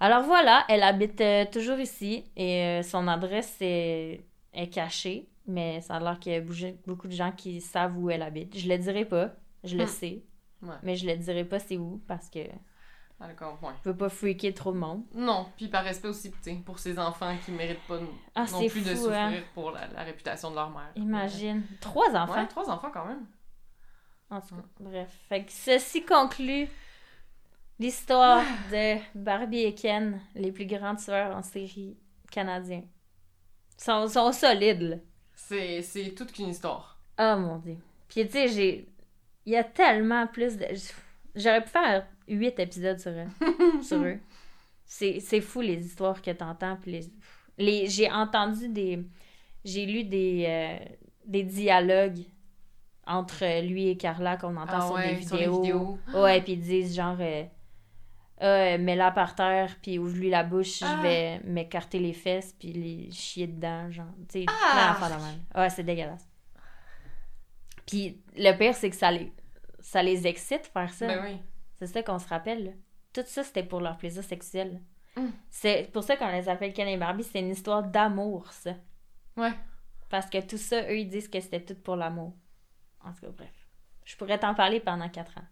Alors voilà, elle habite euh, toujours ici et euh, son adresse est, est cachée, mais ça a l'air qu'il y a beaucoup de gens qui savent où elle habite. Je le dirai pas, je le Hmm. sais, Ouais. mais je le dirai pas c'est où parce que Ouais. je veux pas freaker trop de monde. Non, puis par respect aussi, pour ces enfants qui méritent pas non Ah, c'est plus de souffrir hein. pour la, la réputation de leur mère. Imagine. Trois Ouais, enfants. trois enfants quand même. En tout cas, bref. Fait que ceci conclut l'histoire Ah. de Barbie et Ken, les plus grands tueurs en série canadiens. Ils sont, sont solides, là. C'est c'est toute qu'une histoire. Oh mon dieu. Puis tu sais, j'ai. Il y a tellement plus de. J'aurais pu faire huit épisodes sur eux. <laughs> sur eux. C'est fou les histoires que t'entends. Les... les... J'ai entendu des. J'ai lu des, euh, des dialogues entre lui et Carla qu'on entend Ah sur, ouais, des vidéos. vidéos. Ouais, puis ils disent genre. euh, Ah, euh, mets-la par terre, puis ouvre-lui la bouche, Ah. je vais m'écarter les fesses, puis les chier dedans, genre. Tu sais, Ah. plein d'affaires de même. Ouais, c'est dégueulasse. Puis le pire, c'est que ça les, ça les excite faire ça. Ben oui. C'est ça qu'on se rappelle. là. Tout ça, c'était pour leur plaisir sexuel. Mm. C'est pour ça qu'on les appelle Ken et Barbie. C'est une histoire d'amour, ça. Ouais. Parce que tout ça, eux, ils disent que c'était tout pour l'amour. En tout cas, bref. Je pourrais t'en parler pendant quatre ans.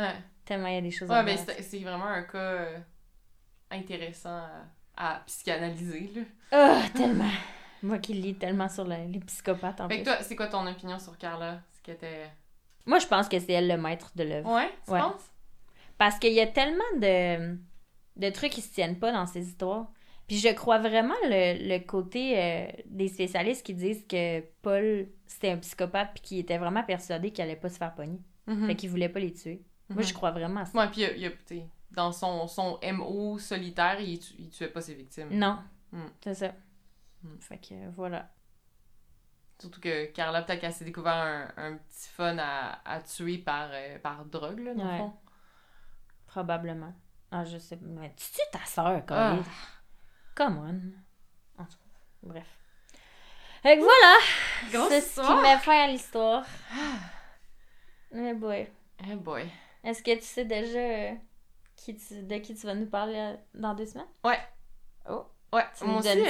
Ouais. Tellement il y a des choses Ouais, à mais c'est c'est vraiment un cas euh, intéressant à, à psychanalyser, là. Ah, tellement. Moi qui lis tellement sur le- les psychopathes en Fait plus. toi, c'est quoi ton opinion sur Carla? Ce qui était... Moi, je pense que c'est elle le maître de l'œuvre. Ouais, tu Ouais. penses? Parce qu'il y a tellement de, de trucs qui se tiennent pas dans ces histoires. Puis je crois vraiment le, le côté euh, des spécialistes qui disent que Paul, c'était un psychopathe puis qu'il était vraiment persuadé qu'il allait pas se faire pogner. Mhm. Fait qu'il voulait pas les tuer. Moi, Mhm. je crois vraiment à ça. Ouais, puis il y a- y dans son, son MO solitaire, il, il tuait pas ses victimes. Non. Mm. C'est ça. Mm. Fait que euh, voilà. Surtout que Carla, peut-être qu'elle s'est découvert un, un petit fun à, à tuer par, euh, par drogue, là, dans le fond. Probablement. Ah, je sais. Mais tu tues ta soeur, quand Ah. Come on. En tout cas, bref. Fait que voilà. C'est ce qui met fin à l'histoire. Eh boy. Eh boy. Est-ce que tu sais déjà euh, qui tu- de qui tu vas nous parler euh, dans deux semaines? Ouais. Oh. Ouais, moi aussi, euh, petit,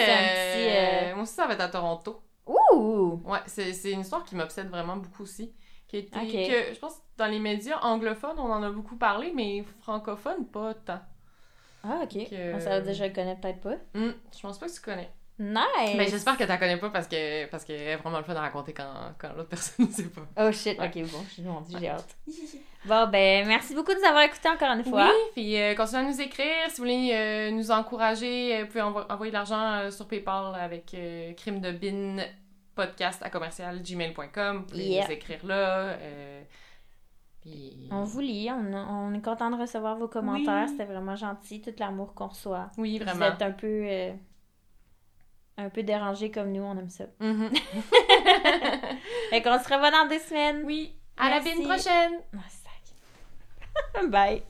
euh, moi aussi, ça va être à Toronto. Ouh! Ouais, c'est c'est une histoire qui m'obsède vraiment beaucoup aussi. Qui Ok. que, je pense que dans les médias anglophones, on en a beaucoup parlé, mais francophones, pas tant. Ah, ok. Que- Ah, Ça veut dire je le connais peut-être pas. Hum, je pense pas que tu connais. Nice! Mais j'espère que tu la connais pas parce que parce qu'elle est vraiment le fun à raconter quand, quand l'autre <laughs> personne ne sait pas. Oh shit, Ouais. ok, bon, je mon Dieu, j'ai hâte. Bon, ben, merci beaucoup de nous avoir écoutés encore une fois. Oui, puis euh, continuez à nous écrire. Si vous voulez euh, nous encourager, euh, vous pouvez envo- envoyer de l'argent euh, sur PayPal avec crime de bin podcast à commercial gmail.com. Vous pouvez Yeah. nous écrire là. euh, puis... On vous lit, on, on est content de recevoir vos commentaires. Oui. C'était vraiment gentil, tout l'amour qu'on reçoit. Oui, Vous vraiment. êtes un peu, euh, un peu dérangés comme nous, on aime ça. Mhm. <laughs> Fait qu'on se revoit dans deux semaines. oui, à la Merci. bin prochaine! Ah. <laughs> Bye.